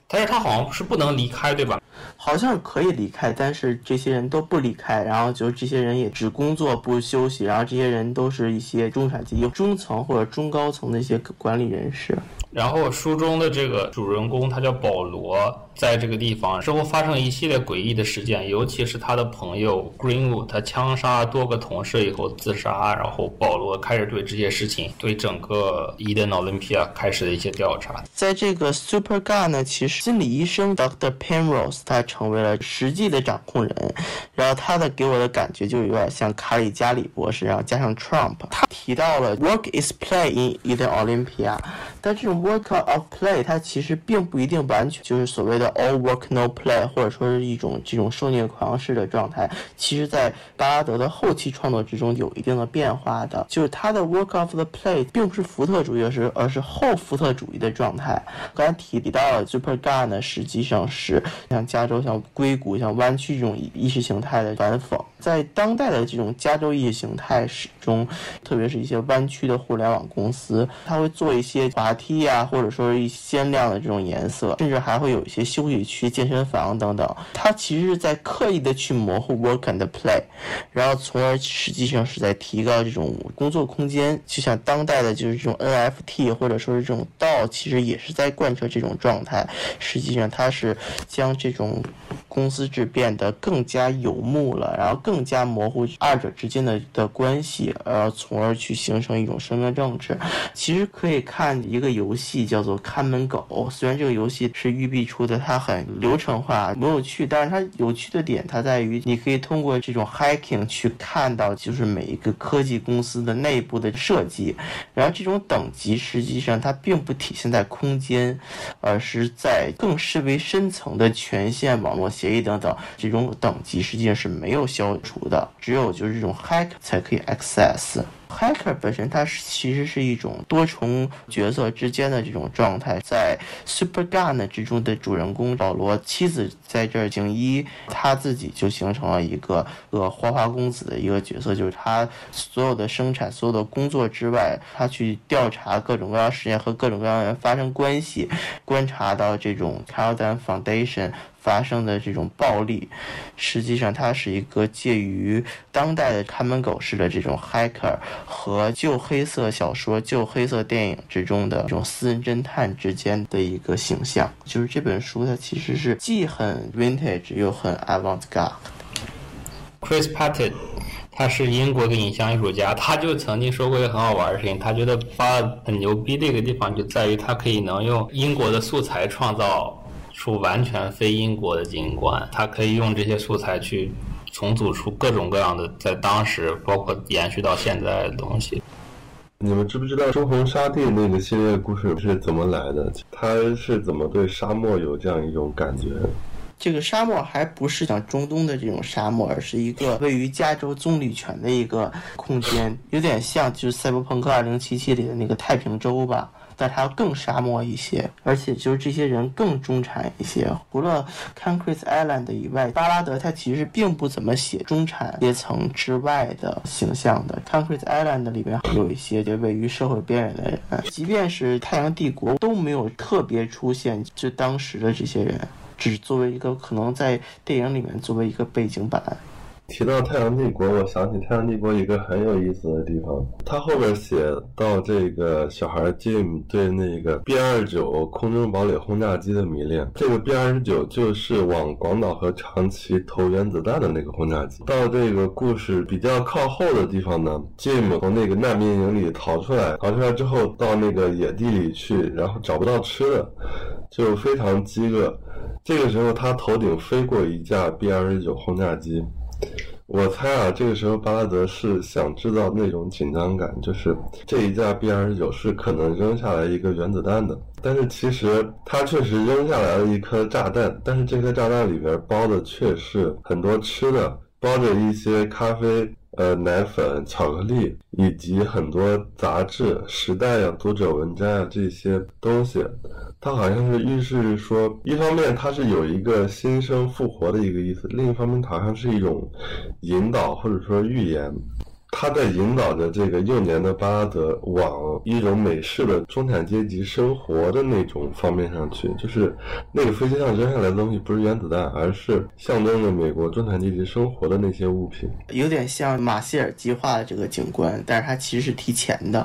但是他好像是不能离开，对吧？好像可以离开，但是这些人都不离开，然后就这些人也只工作不休息，然后这些人都是一些中产阶级、中层或者中高层的一些管理人士。然后书中的这个主人公他叫保罗，在这个地方之后发生一系列诡异的事件，尤其是他的朋友 Greenwood，他枪杀多个同事以后自杀，然后保罗开始对这些事情，对整个 Eden Olympia 开始的一些调查。在这个 Super Gun 呢，其实心理医生 Dr. Penrose 他成为了实际的掌控人，然后他的给我的感觉就有点像卡里加里博士，然后加上 Trump，他提到了 Work is play in Eden Olympia，但这种 Work of play，它其实并不一定完全就是所谓的 all work no play，或者说是一种这种受虐狂式的状态。其实，在巴拉德的后期创作之中有一定的变化的，就是他的 work of the play 并不是福特主义，而是而是后福特主义的状态。刚才提到了 super gun 呢，实际上是像加州、像硅谷、像湾区这种意识形态的反讽。在当代的这种加州意识形态史中，特别是一些湾区的互联网公司，它会做一些滑梯呀，或者说一鲜亮的这种颜色，甚至还会有一些休息区、健身房等等。它其实是在刻意的去模糊 work and play，然后从而实际上是在提高这种工作空间。就像当代的就是这种 NFT 或者说是这种道，其实也是在贯彻这种状态。实际上，它是将这种公司制变得更加游牧了，然后更加模糊二者之间的的关系，呃，从而去形成一种身份政治。其实可以看一个游戏叫做《看门狗》，虽然这个游戏是育碧出的，它很流程化，很有趣，但是它有趣的点，它在于你可以通过这种 hacking 去看到，就是每一个科技公司的内部的设计，然后这种等级实际上它并不体现在空间，而是在更甚为深层的权限、网络协议等等，这种等级实际上是没有消除的，只有就是这种 hack 才可以 access。Hacker 本身它其实是一种多重角色之间的这种状态，在 Super Gun 之中的主人公保罗妻子在这儿行医，他自己就形成了一个呃花花公子的一个角色，就是他所有的生产、所有的工作之外，他去调查各种各样实验和各种各样的人发生关系，观察到这种 c a l d a n Foundation。发生的这种暴力，实际上它是一个介于当代的看门狗式的这种 hacker 和旧黑色小说、旧黑色电影之中的这种私人侦探之间的一个形象。就是这本书，它其实是既很 vintage 又很 avant-garde。Chris Patten，他是英国的影像艺术家，他就曾经说过一个很好玩的事情，他觉得巴很牛逼的一个地方就在于他可以能用英国的素材创造。出完全非英国的景观，他可以用这些素材去重组出各种各样的在当时，包括延续到现在的东西。你们知不知道朱红沙地那个系列故事是怎么来的？他是怎么对沙漠有这样一种感觉？这个沙漠还不是讲中东的这种沙漠，而是一个位于加州棕榈泉的一个空间，有点像就是《赛博朋克2077》里的那个太平洲吧。但它更沙漠一些，而且就是这些人更中产一些。除了 Concrete Island 以外，巴拉德他其实并不怎么写中产阶层之外的形象的。Concrete Island 里面有一些就位于社会边缘的人，即便是太阳帝国都没有特别出现，就当时的这些人，只作为一个可能在电影里面作为一个背景板。提到《太阳帝国》，我想起《太阳帝国》一个很有意思的地方，他后边写到这个小孩 Jim 对那个 B 二九空中堡垒轰炸机的迷恋。这个 B 二十九就是往广岛和长崎投原子弹的那个轰炸机。到这个故事比较靠后的地方呢，Jim 从那个难民营里逃出来，逃出来之后到那个野地里去，然后找不到吃的，就非常饥饿。这个时候他头顶飞过一架 B 二十九轰炸机。我猜啊，这个时候巴拉德是想制造那种紧张感，就是这一架 B 二十九是可能扔下来一个原子弹的，但是其实他确实扔下来了一颗炸弹，但是这颗炸弹里边包的却是很多吃的，包着一些咖啡、呃奶粉、巧克力以及很多杂志、时代呀、读者文摘啊这些东西。它好像是预示说，一方面它是有一个新生复活的一个意思，另一方面好像是一种引导或者说预言，他在引导着这个幼年的巴拉德往一种美式的中产阶级生活的那种方面上去，就是那个飞机上扔下来的东西不是原子弹，而是象征着美国中产阶级生活的那些物品，有点像马歇尔计划的这个景观，但是它其实是提前的。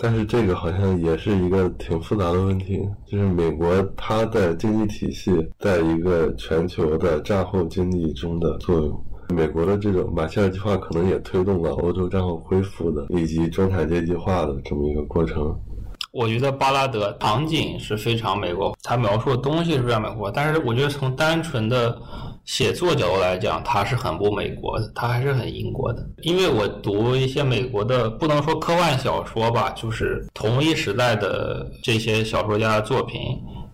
但是这个好像也是一个挺复杂的问题，就是美国它的经济体系在一个全球的战后经济中的作用，美国的这种马歇尔计划可能也推动了欧洲战后恢复的以及中产阶级化的这么一个过程。我觉得巴拉德场景是非常美国，他描述的东西是非常美国，但是我觉得从单纯的。写作角度来讲，他是很不美国的，他还是很英国的。因为我读一些美国的，不能说科幻小说吧，就是同一时代的这些小说家的作品，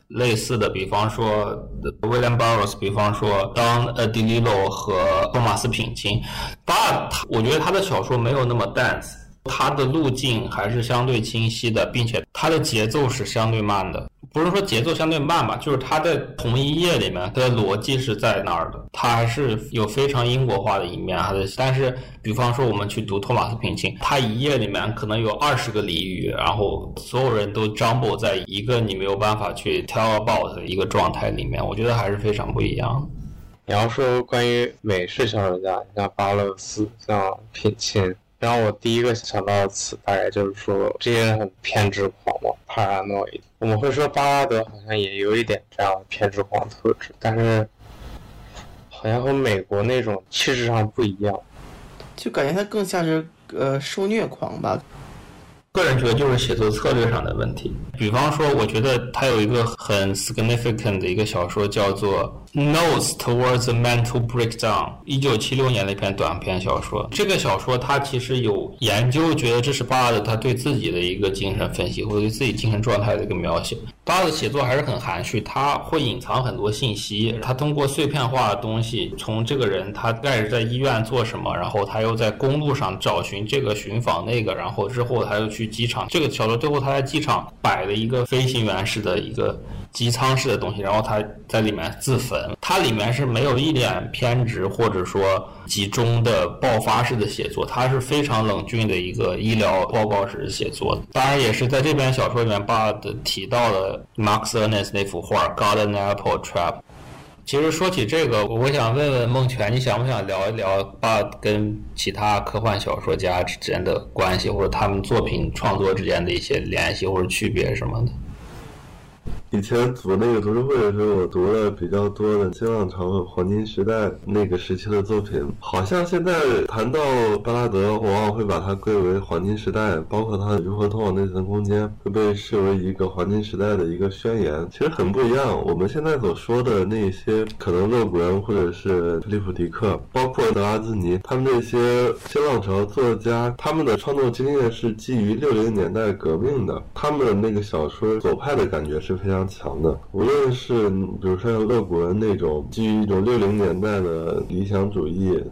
类似的，比方说 William Burroughs，比方说当呃迪利洛和托马斯品清，but 我觉得他的小说没有那么 dense，他的路径还是相对清晰的，并且他的节奏是相对慢的。不是说节奏相对慢吧，就是它在同一页里面，它的逻辑是在那儿的，它还是有非常英国化的一面。它的，但是比方说我们去读托马斯品清，他一页里面可能有二十个俚语，然后所有人都 jumble 在一个你没有办法去 tell about 的一个状态里面，我觉得还是非常不一样。你要说关于美式小说家，像巴勒斯，像品然后我第一个想到的词大概就是说这些人很偏执狂嘛，paranoid。我们会说巴拉德好像也有一点这样的偏执狂特质，但是好像和美国那种气质上不一样，就感觉他更像是呃受虐狂吧。个人觉得就是写作策略上的问题。比方说，我觉得他有一个很 significant 的一个小说叫做。Notes towards a mental breakdown，一九七六年的一篇短篇小说。这个小说他其实有研究，觉得这是巴拉德他对自己的一个精神分析，或者对自己精神状态的一个描写。巴拉德写作还是很含蓄，他会隐藏很多信息。他通过碎片化的东西，从这个人他开始在医院做什么，然后他又在公路上找寻这个寻访那个，然后之后他又去机场。这个小说最后他在机场摆了一个飞行员式的一个。机舱式的东西，然后他在里面自焚，它里面是没有一点偏执或者说集中的爆发式的写作，它是非常冷峻的一个医疗报告式写作。当然，也是在这篇小说里面，巴的提到了 Max Ernst 那幅画《Garden Apple Trap》。其实说起这个，我想问问孟泉，你想不想聊一聊爸跟其他科幻小说家之间的关系，或者他们作品创作之间的一些联系或者区别什么的？以前组那个读书会的时候，我读了比较多的新浪潮和黄金时代那个时期的作品。好像现在谈到巴拉德，往往会把它归为黄金时代，包括他如何通往内层空间，会被视为一个黄金时代的一个宣言。其实很不一样。我们现在所说的那些，可能勒古人或者是利普迪克，包括德拉兹尼，他们那些新浪潮作家，他们的创作经验是基于六零年代革命的，他们的那个小说左派的感觉是非常。强的，无论是比如说像勒古人那种基于一种六零年代的理想主义。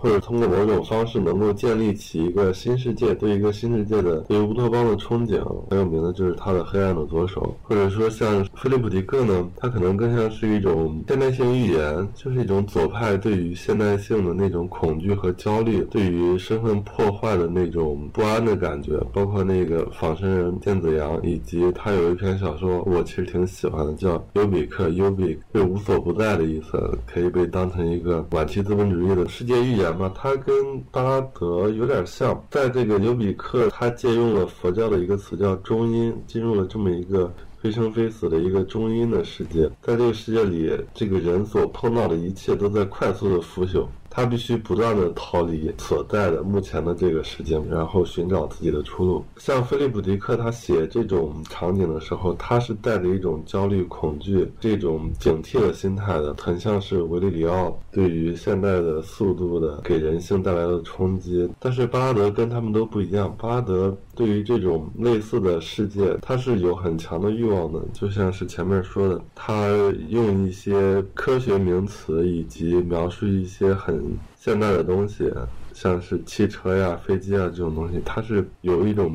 或者通过某种方式能够建立起一个新世界，对一个新世界的对乌托邦的憧憬，很有名的就是他的《黑暗的左手》，或者说像菲利普迪克呢，他可能更像是一种现代性预言，就是一种左派对于现代性的那种恐惧和焦虑，对于身份破坏的那种不安的感觉，包括那个仿生人电子羊，以及他有一篇小说，我其实挺喜欢的，叫《尤比克》，尤比是无所不在的意思，可以被当成一个晚期资本主义的世界预言。那么，他跟巴拉德有点像，在这个尤比克，他借用了佛教的一个词叫中阴，进入了这么一个非生非死的一个中阴的世界，在这个世界里，这个人所碰到的一切都在快速的腐朽。他必须不断的逃离所在的目前的这个世界，然后寻找自己的出路。像菲利普迪克他写这种场景的时候，他是带着一种焦虑、恐惧、这种警惕的心态的，很像是维利里奥对于现代的速度的给人性带来的冲击。但是巴拉德跟他们都不一样，巴拉德对于这种类似的世界，他是有很强的欲望的，就像是前面说的，他用一些科学名词以及描述一些很。现代的东西，像是汽车呀、飞机啊这种东西，它是有一种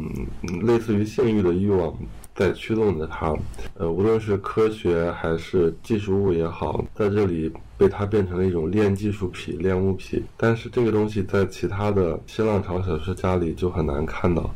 类似于性欲的欲望在驱动着它。呃，无论是科学还是技术物也好，在这里被它变成了一种练技术癖、练物癖。但是这个东西在其他的新浪潮小说家里就很难看到。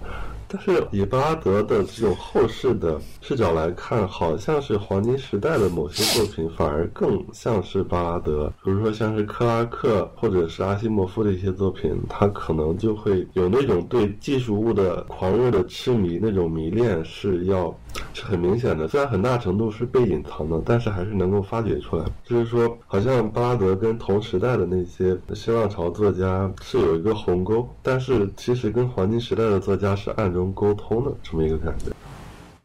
但是以巴拉德的这种后世的视角来看，好像是黄金时代的某些作品反而更像是巴拉德。比如说像是克拉克或者是阿西莫夫的一些作品，他可能就会有那种对技术物的狂热的痴迷，那种迷恋是要是很明显的。虽然很大程度是被隐藏的，但是还是能够发掘出来。就是说，好像巴拉德跟同时代的那些新浪潮作家是有一个鸿沟，但是其实跟黄金时代的作家是暗中。中沟通的这么一个感觉，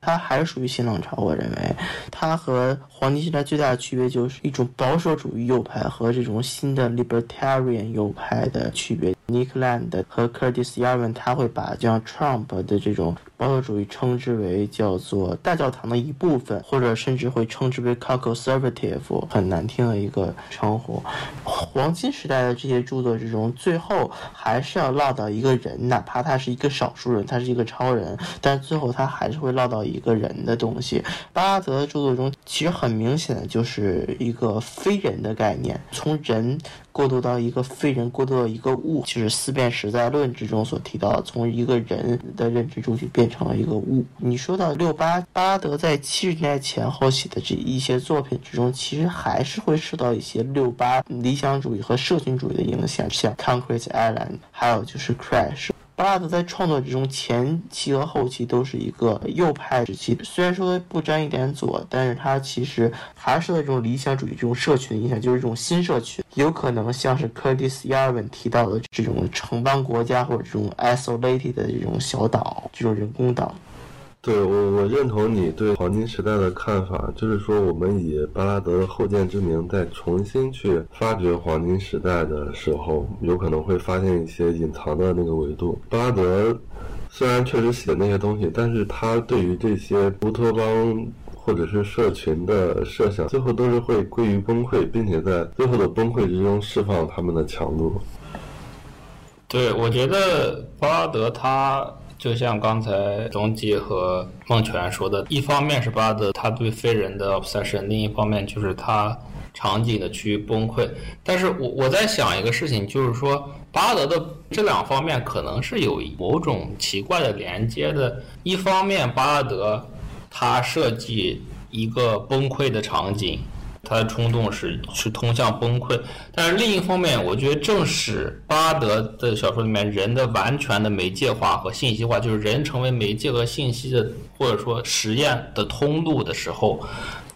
它还是属于新浪潮。我认为，它和黄金时代最大的区别就是一种保守主义右派和这种新的 libertarian 右派的区别。Nick Land 和 Curtis Yarvin 他会把像 Trump 的这种保守主义称之为叫做大教堂的一部分，或者甚至会称之为 conservative，很难听的一个称呼。黄金时代的这些著作之中，最后还是要落到一个人，哪怕他是一个少数人，他是一个超人，但最后他还是会落到一一个人的东西。巴拉德的著作中，其实很明显的就是一个非人的概念，从人。过渡到一个非人，过渡到一个物，就是思辨实在论之中所提到的，从一个人的认知中去变成了一个物。你说到六八巴拉德在七十年代前后写的这一些作品之中，其实还是会受到一些六八理想主义和社群主义的影响，像 Concrete Island，还有就是 Crash。巴拉德在创作之中，前期和后期都是一个右派时期。虽然说不沾一点左，但是他其实还是受这种理想主义、这种社群的影响，就是这种新社群，有可能像是 Curtis Yarvin 提到的这种城邦国家或者这种 isolated 的这种小岛，这种人工岛。对我，我认同你对黄金时代的看法，就是说，我们以巴拉德的后见之明，再重新去发掘黄金时代的时候，有可能会发现一些隐藏的那个维度。巴拉德虽然确实写那些东西，但是他对于这些乌托邦或者是社群的设想，最后都是会归于崩溃，并且在最后的崩溃之中释放他们的强度。对，我觉得巴拉德他。就像刚才东基和孟泉说的，一方面是巴德他对非人的 obsession，另一方面就是他场景的趋于崩溃。但是我我在想一个事情，就是说巴德的这两方面可能是有某种奇怪的连接的。一方面，巴德他设计一个崩溃的场景。他的冲动是是通向崩溃，但是另一方面，我觉得正是巴德的小说里面人的完全的媒介化和信息化，就是人成为媒介和信息的或者说实验的通路的时候，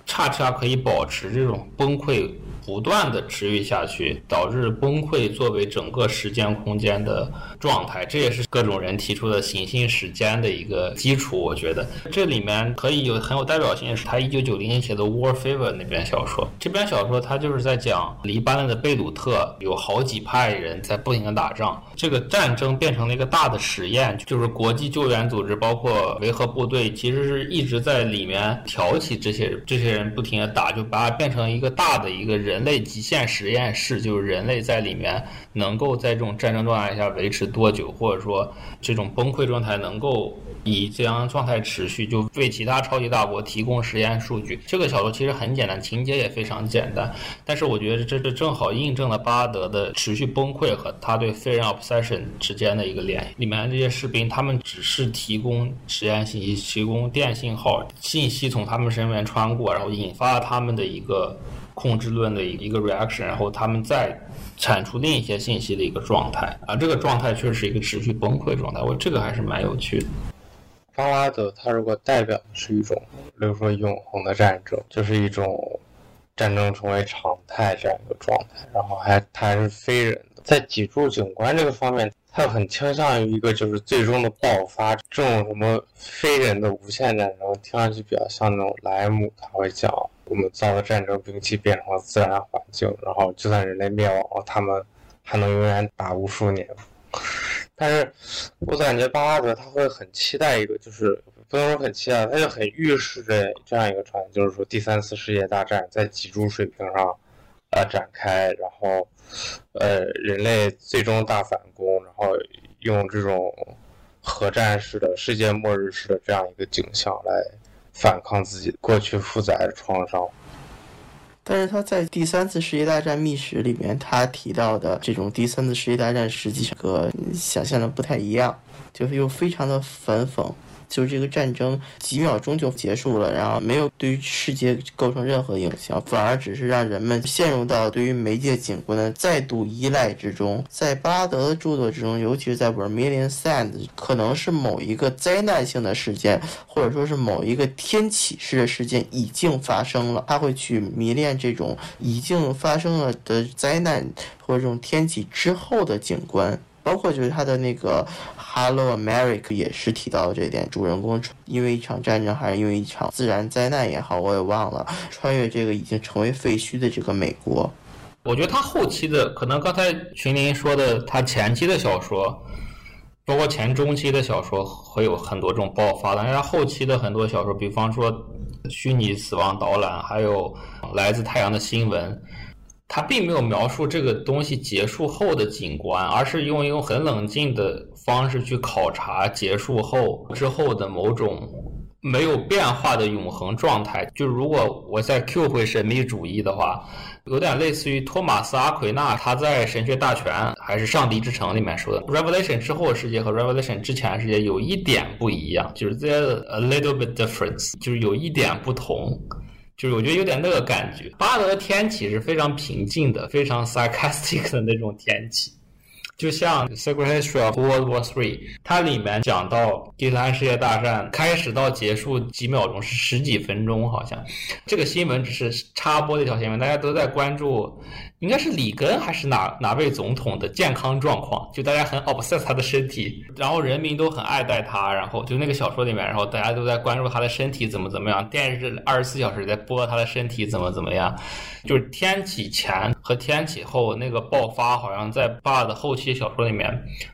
恰恰可以保持这种崩溃。不断的持续下去，导致崩溃作为整个时间空间的状态，这也是各种人提出的行星时间的一个基础。我觉得这里面可以有很有代表性的是他一九九零年写的《War Fever》那篇小说。这篇小说他就是在讲黎巴嫩的贝鲁特有好几派人在不停的打仗，这个战争变成了一个大的实验，就是国际救援组织包括维和部队其实是一直在里面挑起这些这些人不停的打，就把它变成一个大的一个人。人类极限实验室就是人类在里面能够在这种战争状态下维持多久，或者说这种崩溃状态能够以这样状态持续，就为其他超级大国提供实验数据。这个小说其实很简单，情节也非常简单，但是我觉得这这正好印证了巴德的持续崩溃和他对非人 obsession 之间的一个联系。里面这些士兵他们只是提供实验信息，提供电信号信息从他们身边穿过，然后引发了他们的一个。控制论的一个 reaction，然后他们再产出另一些信息的一个状态啊，这个状态确实是一个持续崩溃状态，我这个还是蛮有趣的。巴拉德他如果代表的是一种，比如说永恒的战争，就是一种战争成为常态这样一个状态，然后还他还是非人的，在脊柱景观这个方面，他很倾向于一个就是最终的爆发，这种什么非人的无限战争，听上去比较像那种莱姆他会讲。我们造的战争兵器变成了自然环境，然后就算人类灭亡了，他们还能永远打无数年。但是我感觉巴拉德他会很期待一个，就是不能说很期待，他就很预示着这样一个状态，就是说第三次世界大战在脊柱水平上呃展开，然后呃人类最终大反攻，然后用这种核战式的世界末日式的这样一个景象来。反抗自己过去负载的创伤，但是他在第三次世界大战秘史里面，他提到的这种第三次世界大战实际上和想象的不太一样，就是又非常的反讽。就是这个战争几秒钟就结束了，然后没有对于世界构成任何影响，反而只是让人们陷入到对于媒介景观的再度依赖之中。在巴拉德的著作之中，尤其是在《Vermilion Sands》，可能是某一个灾难性的事件，或者说是某一个天启式的事件已经发生了，他会去迷恋这种已经发生了的灾难或者这种天启之后的景观。包括就是他的那个《Hello America》也是提到这一点，主人公因为一场战争还是因为一场自然灾难也好，我也忘了，穿越这个已经成为废墟的这个美国。我觉得他后期的可能刚才群林说的，他前期的小说，包括前中期的小说会有很多这种爆发的，但是后期的很多小说，比方说《虚拟死亡导览》，还有《来自太阳的新闻》。他并没有描述这个东西结束后的景观，而是用一种很冷静的方式去考察结束后之后的某种没有变化的永恒状态。就如果我再 Q 回神秘主义的话，有点类似于托马斯阿奎那他在《神学大全》还是《上帝之城》里面说的，Revelation 之后的世界和 Revelation 之前的世界有一点不一样，就是 there a little bit difference，就是有一点不同。就是我觉得有点那个感觉，巴德的天气是非常平静的，非常 sarcastic 的那种天气，就像《Secret History of World War Three》，它里面讲到第三世界大战开始到结束几秒钟是十几分钟，好像这个新闻只是插播的一条新闻，大家都在关注。应该是里根还是哪哪位总统的健康状况？就大家很 obsess 他的身体，然后人民都很爱戴他，然后就那个小说里面，然后大家都在关注他的身体怎么怎么样，电视二十四小时在播他的身体怎么怎么样。就是天启前和天启后那个爆发，好像在爸的后期小说里面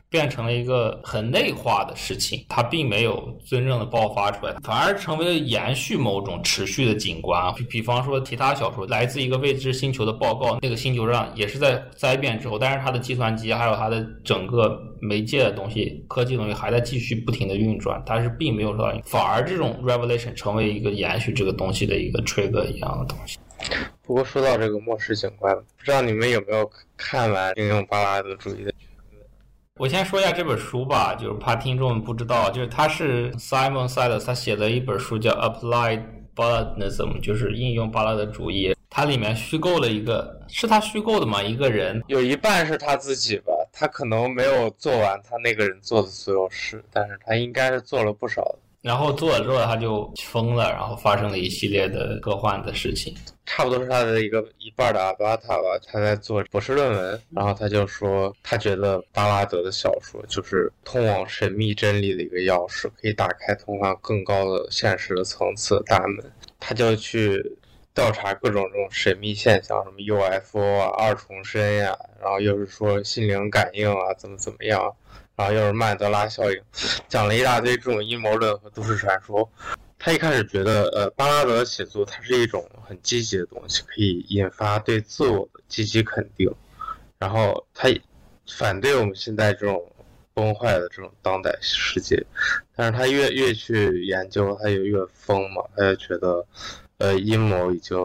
变成了一个很内化的事情，它并没有真正的爆发出来，反而成为了延续某种持续的景观。比比方说其他小说，来自一个未知星球的报告，那个星。就让也是在灾变之后，但是它的计算机还有它的整个媒介的东西、科技东西还在继续不停的运转，但是并没有说反而这种 revelation 成为一个延续这个东西的一个 trigger 一样的东西。不过说到这个末世景观，不知道你们有没有看完应用巴拉德主义的？我先说一下这本书吧，就是怕听众们不知道，就是他是 Simon Sinek 他写的一本书叫 Applied Balladism，就是应用巴拉德主义。它里面虚构了一个，是他虚构的吗？一个人有一半是他自己吧，他可能没有做完他那个人做的所有事，但是他应该是做了不少。然后做了之后他就疯了，然后发生了一系列的科幻的事情。差不多是他的一个一半的阿巴塔吧，他在做博士论文，然后他就说他觉得巴拉德的小说就是通往神秘真理的一个钥匙，可以打开通往更高的现实的层次的大门。他就去。调查各种这种神秘现象，什么 UFO 啊、二重身呀，然后又是说心灵感应啊，怎么怎么样，然后又是曼德拉效应，讲了一大堆这种阴谋论和都市传说。他一开始觉得，呃，巴拉德写作它是一种很积极的东西，可以引发对自我的积极肯定。然后他反对我们现在这种崩坏的这种当代世界，但是他越越去研究，他就越疯嘛，他就觉得。呃，阴谋已经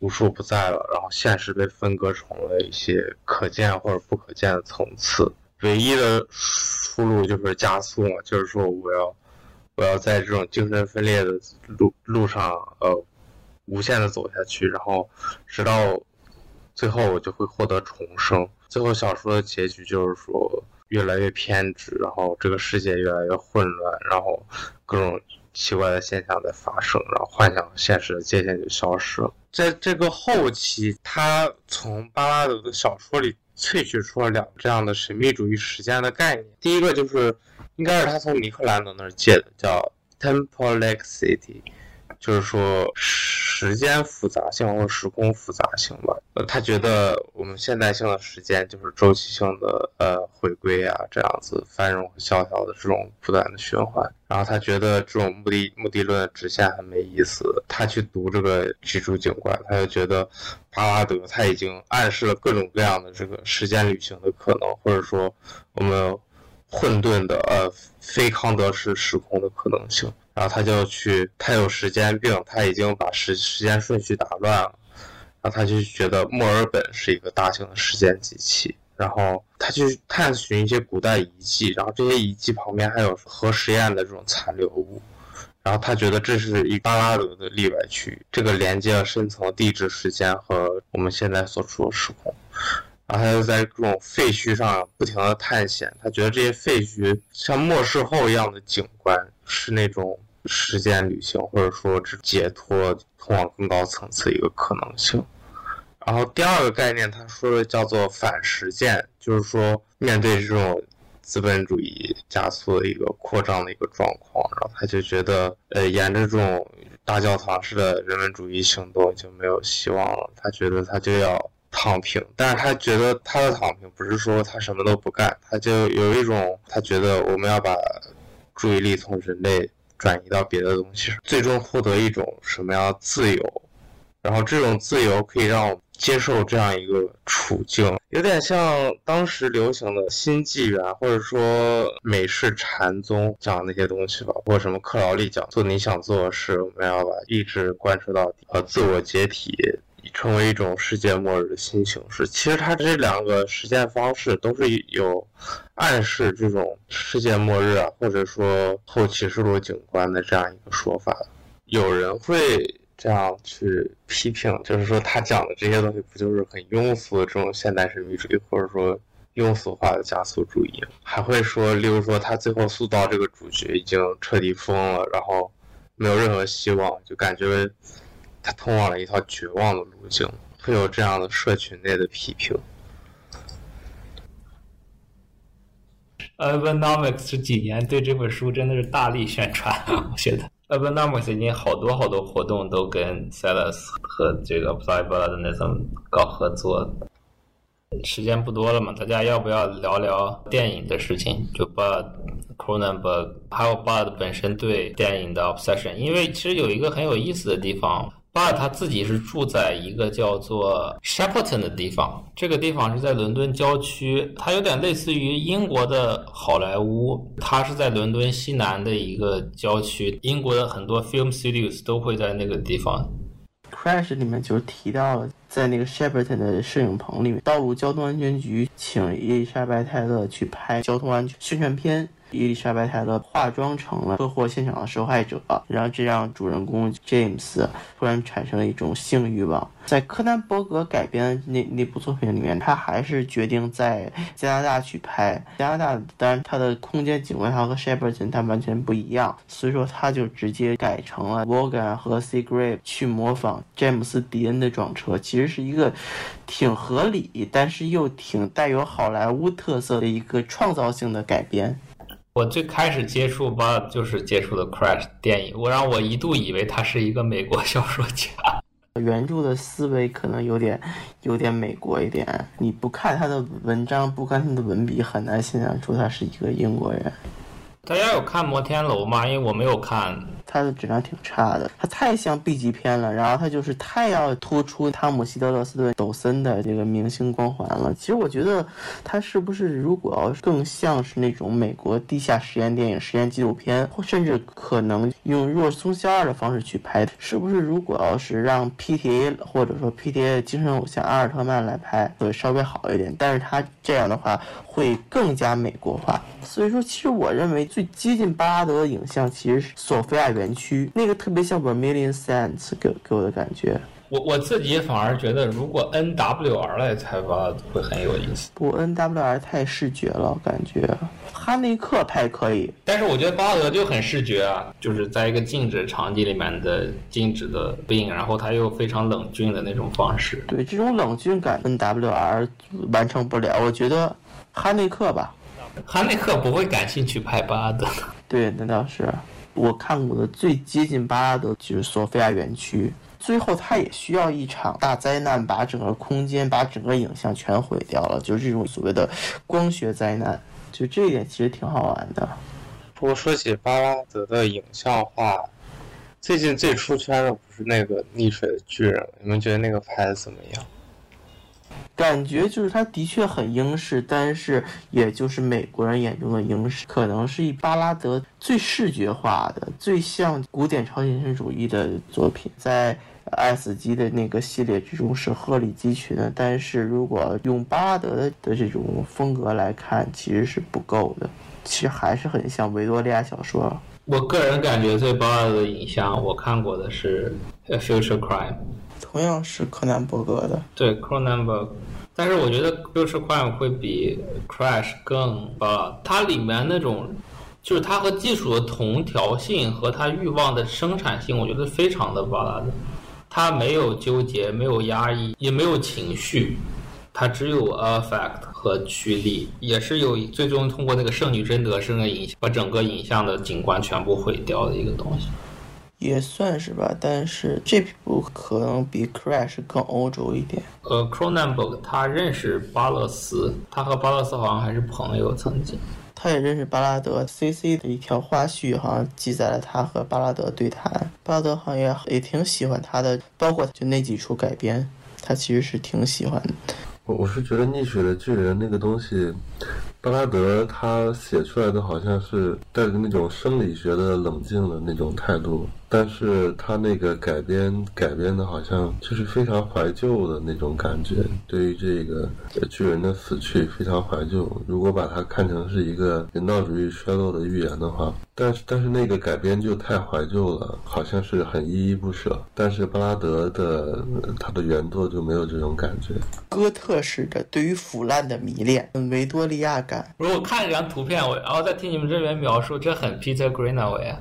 无处不在了，然后现实被分割成了一些可见或者不可见的层次，唯一的出路就是加速嘛，就是说我要我要在这种精神分裂的路路上，呃，无限的走下去，然后直到最后我就会获得重生。最后小说的结局就是说越来越偏执，然后这个世界越来越混乱，然后各种。奇怪的现象在发生，然后幻想现实的界限就消失了。在这个后期，他从巴拉德的小说里萃取出了两这样的神秘主义时间的概念。第一个就是，应该是他从尼克兰德那儿借的，叫 temporality。就是说，时间复杂性或时空复杂性吧。呃，他觉得我们现代性的时间就是周期性的，呃，回归啊，这样子繁荣和萧条的这种不断的循环。然后他觉得这种目的目的论的直线很没意思。他去读这个居住景观，他就觉得巴拉德他已经暗示了各种各样的这个时间旅行的可能，或者说我们混沌的呃非康德式时空的可能性。然后他就去，他有时间病，他已经把时时间顺序打乱了。然后他就觉得墨尔本是一个大型的时间机器。然后他去探寻一些古代遗迹，然后这些遗迹旁边还有核实验的这种残留物。然后他觉得这是一巴拉德的例外区域，这个连接了深层地质时间和我们现在所处的时空。然后他就在这种废墟上不停的探险，他觉得这些废墟像末世后一样的景观是那种。时间旅行，或者说是解脱，通往更高层次一个可能性。然后第二个概念，他说的叫做反实践，就是说面对这种资本主义加速的一个扩张的一个状况，然后他就觉得，呃，沿着这种大教堂式的人文主义行动就没有希望了。他觉得他就要躺平，但是他觉得他的躺平不是说他什么都不干，他就有一种他觉得我们要把注意力从人类。转移到别的东西上，最终获得一种什么样的自由？然后这种自由可以让我们接受这样一个处境，有点像当时流行的新纪元，或者说美式禅宗讲那些东西吧，或者什么克劳利讲做你想做的事，我们要把意志贯彻到底，呃，自我解体。成为一种世界末日的新形式。其实它这两个实践方式都是有暗示这种世界末日啊，或者说后启示录景观的这样一个说法。有人会这样去批评，就是说他讲的这些东西不就是很庸俗的这种现代神秘主义，或者说庸俗化的加速主义？还会说，例如说他最后塑造这个主角已经彻底疯了，然后没有任何希望，就感觉。他通往了一条绝望的路径，会有这样的社群内的批评。Urbanomics 这几年对这本书真的是大力宣传，(laughs) 我觉得 Urbanomics 已经好多好多活动都跟 s a l a s 和这个 p l y b a 的那种搞合作。时间不多了嘛，大家要不要聊聊电影的事情？就把 Cronenberg 还有 Bud 本身对电影的 obsession，因为其实有一个很有意思的地方。巴尔他自己是住在一个叫做 Shepperton 的地方，这个地方是在伦敦郊区，它有点类似于英国的好莱坞。它是在伦敦西南的一个郊区，英国的很多 film studios 都会在那个地方。Crash 里面就是提到了，在那个 Shepperton 的摄影棚里面，道路交通安全局请伊丽莎白泰勒去拍交通安全宣传片。伊丽莎白泰勒化妆成了车祸现场的受害者，然后这让主人公 James 突然产生了一种性欲望。在柯南伯格改编那那部作品里面，他还是决定在加拿大去拍。加拿大当然它的空间景观它和 Shepperton 它完全不一样，所以说他就直接改成了 Morgan 和 C Grave 去模仿詹姆斯迪恩的撞车，其实是一个挺合理，但是又挺带有好莱坞特色的一个创造性的改编。我最开始接触吧，就是接触的 Crash 电影，我让我一度以为他是一个美国小说家，(laughs) 原著的思维可能有点有点美国一点，你不看他的文章，不看他的文笔，很难想象出他是一个英国人。大家有看摩天楼吗？因为我没有看。它的质量挺差的，它太像 B 级片了，然后它就是太要突出汤姆希德勒斯顿抖森的这个明星光环了。其实我觉得，它是不是如果要更像是那种美国地下实验电影、实验纪录片，或甚至可能用若松肖二的方式去拍，是不是如果要是让 PTA 或者说 PTA 精神偶像阿尔特曼来拍，会稍微好一点？但是它这样的话会更加美国化。所以说，其实我认为最接近巴拉德的影像其实是索菲亚园区，那个特别像 Vermilion Sands，给给我的感觉。我我自己反而觉得，如果 NWR 来拍巴拉德会很有意思。不，NWR 太视觉了，感觉。哈内克拍可以，但是我觉得巴德就很视觉啊，就是在一个静止场景里面的静止的病，然后他又非常冷峻的那种方式。对，这种冷峻感 NWR 完成不了，我觉得哈内克吧。哈内克不会感兴趣拍巴拉德，对，那倒是。我看过的最接近巴拉德就是索菲亚园区，最后他也需要一场大灾难，把整个空间、把整个影像全毁掉了，就是这种所谓的光学灾难。就这一点其实挺好玩的。不过说起巴拉德的影像化，最近最出圈的不是那个溺水的巨人，你们觉得那个拍的怎么样？感觉就是他的确很英式，但是也就是美国人眼中的英式，可能是以巴拉德最视觉化的、最像古典超现实主义的作品，在 S 级的那个系列之中是鹤立鸡群的。但是如果用巴拉德的这种风格来看，其实是不够的，其实还是很像维多利亚小说。我个人感觉最巴拉德的影像，我看过的是《A Future Crime》。同样是柯南伯格的，对，Cronenberg，但是我觉得《Future Crime》会比《Crash》更呃，它里面那种，就是它和技术的同调性和它欲望的生产性，我觉得非常的巴拉的。它没有纠结，没有压抑，也没有情绪，它只有 affect 和驱力，也是有最终通过那个圣女贞德式的影像，把整个影像的景观全部毁掉的一个东西。也算是吧，但是这部可能比 Crash 更欧洲一点。呃，Cronenberg 他认识巴勒斯，他和巴勒斯好像还是朋友曾经。他也认识巴拉德。C.C. 的一条花絮好像记载了他和巴拉德对谈，巴拉德好像也也挺喜欢他的，包括就那几处改编，他其实是挺喜欢的。我我是觉得《溺水的巨人》那个东西，巴拉德他写出来的好像是带着那种生理学的冷静的那种态度。但是他那个改编改编的好像就是非常怀旧的那种感觉，对于这个巨人的死去非常怀旧。如果把它看成是一个人道主义衰落的预言的话，但是但是那个改编就太怀旧了，好像是很依依不舍。但是巴拉德的他的原作就没有这种感觉，哥特式的对于腐烂的迷恋，维多利亚感。如果看这张图片，我然后再听你们这边描述，这很 Peter Greenaway。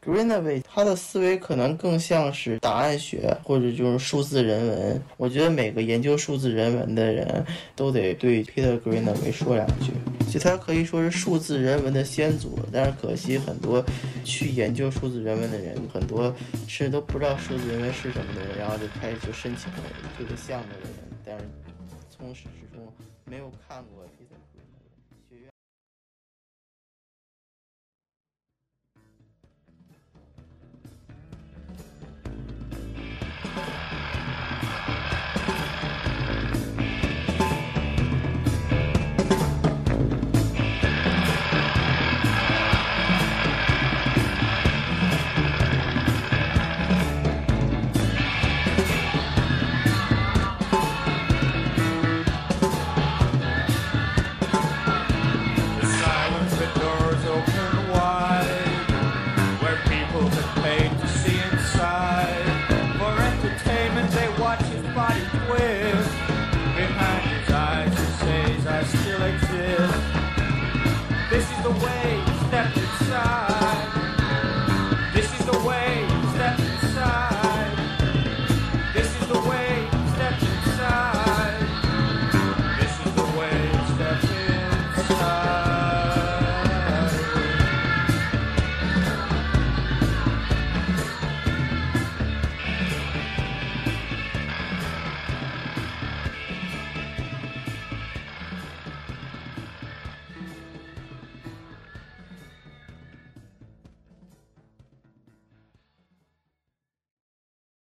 Greenaway 他的思维可能更像是档案学或者就是数字人文。我觉得每个研究数字人文的人都得对 Peter Greenaway 说两句。其实他可以说是数字人文的先祖，但是可惜很多去研究数字人文的人，很多甚至都不知道数字人文是什么的人，然后就开始就申请了这个项目的人，但是从始至终没有看过。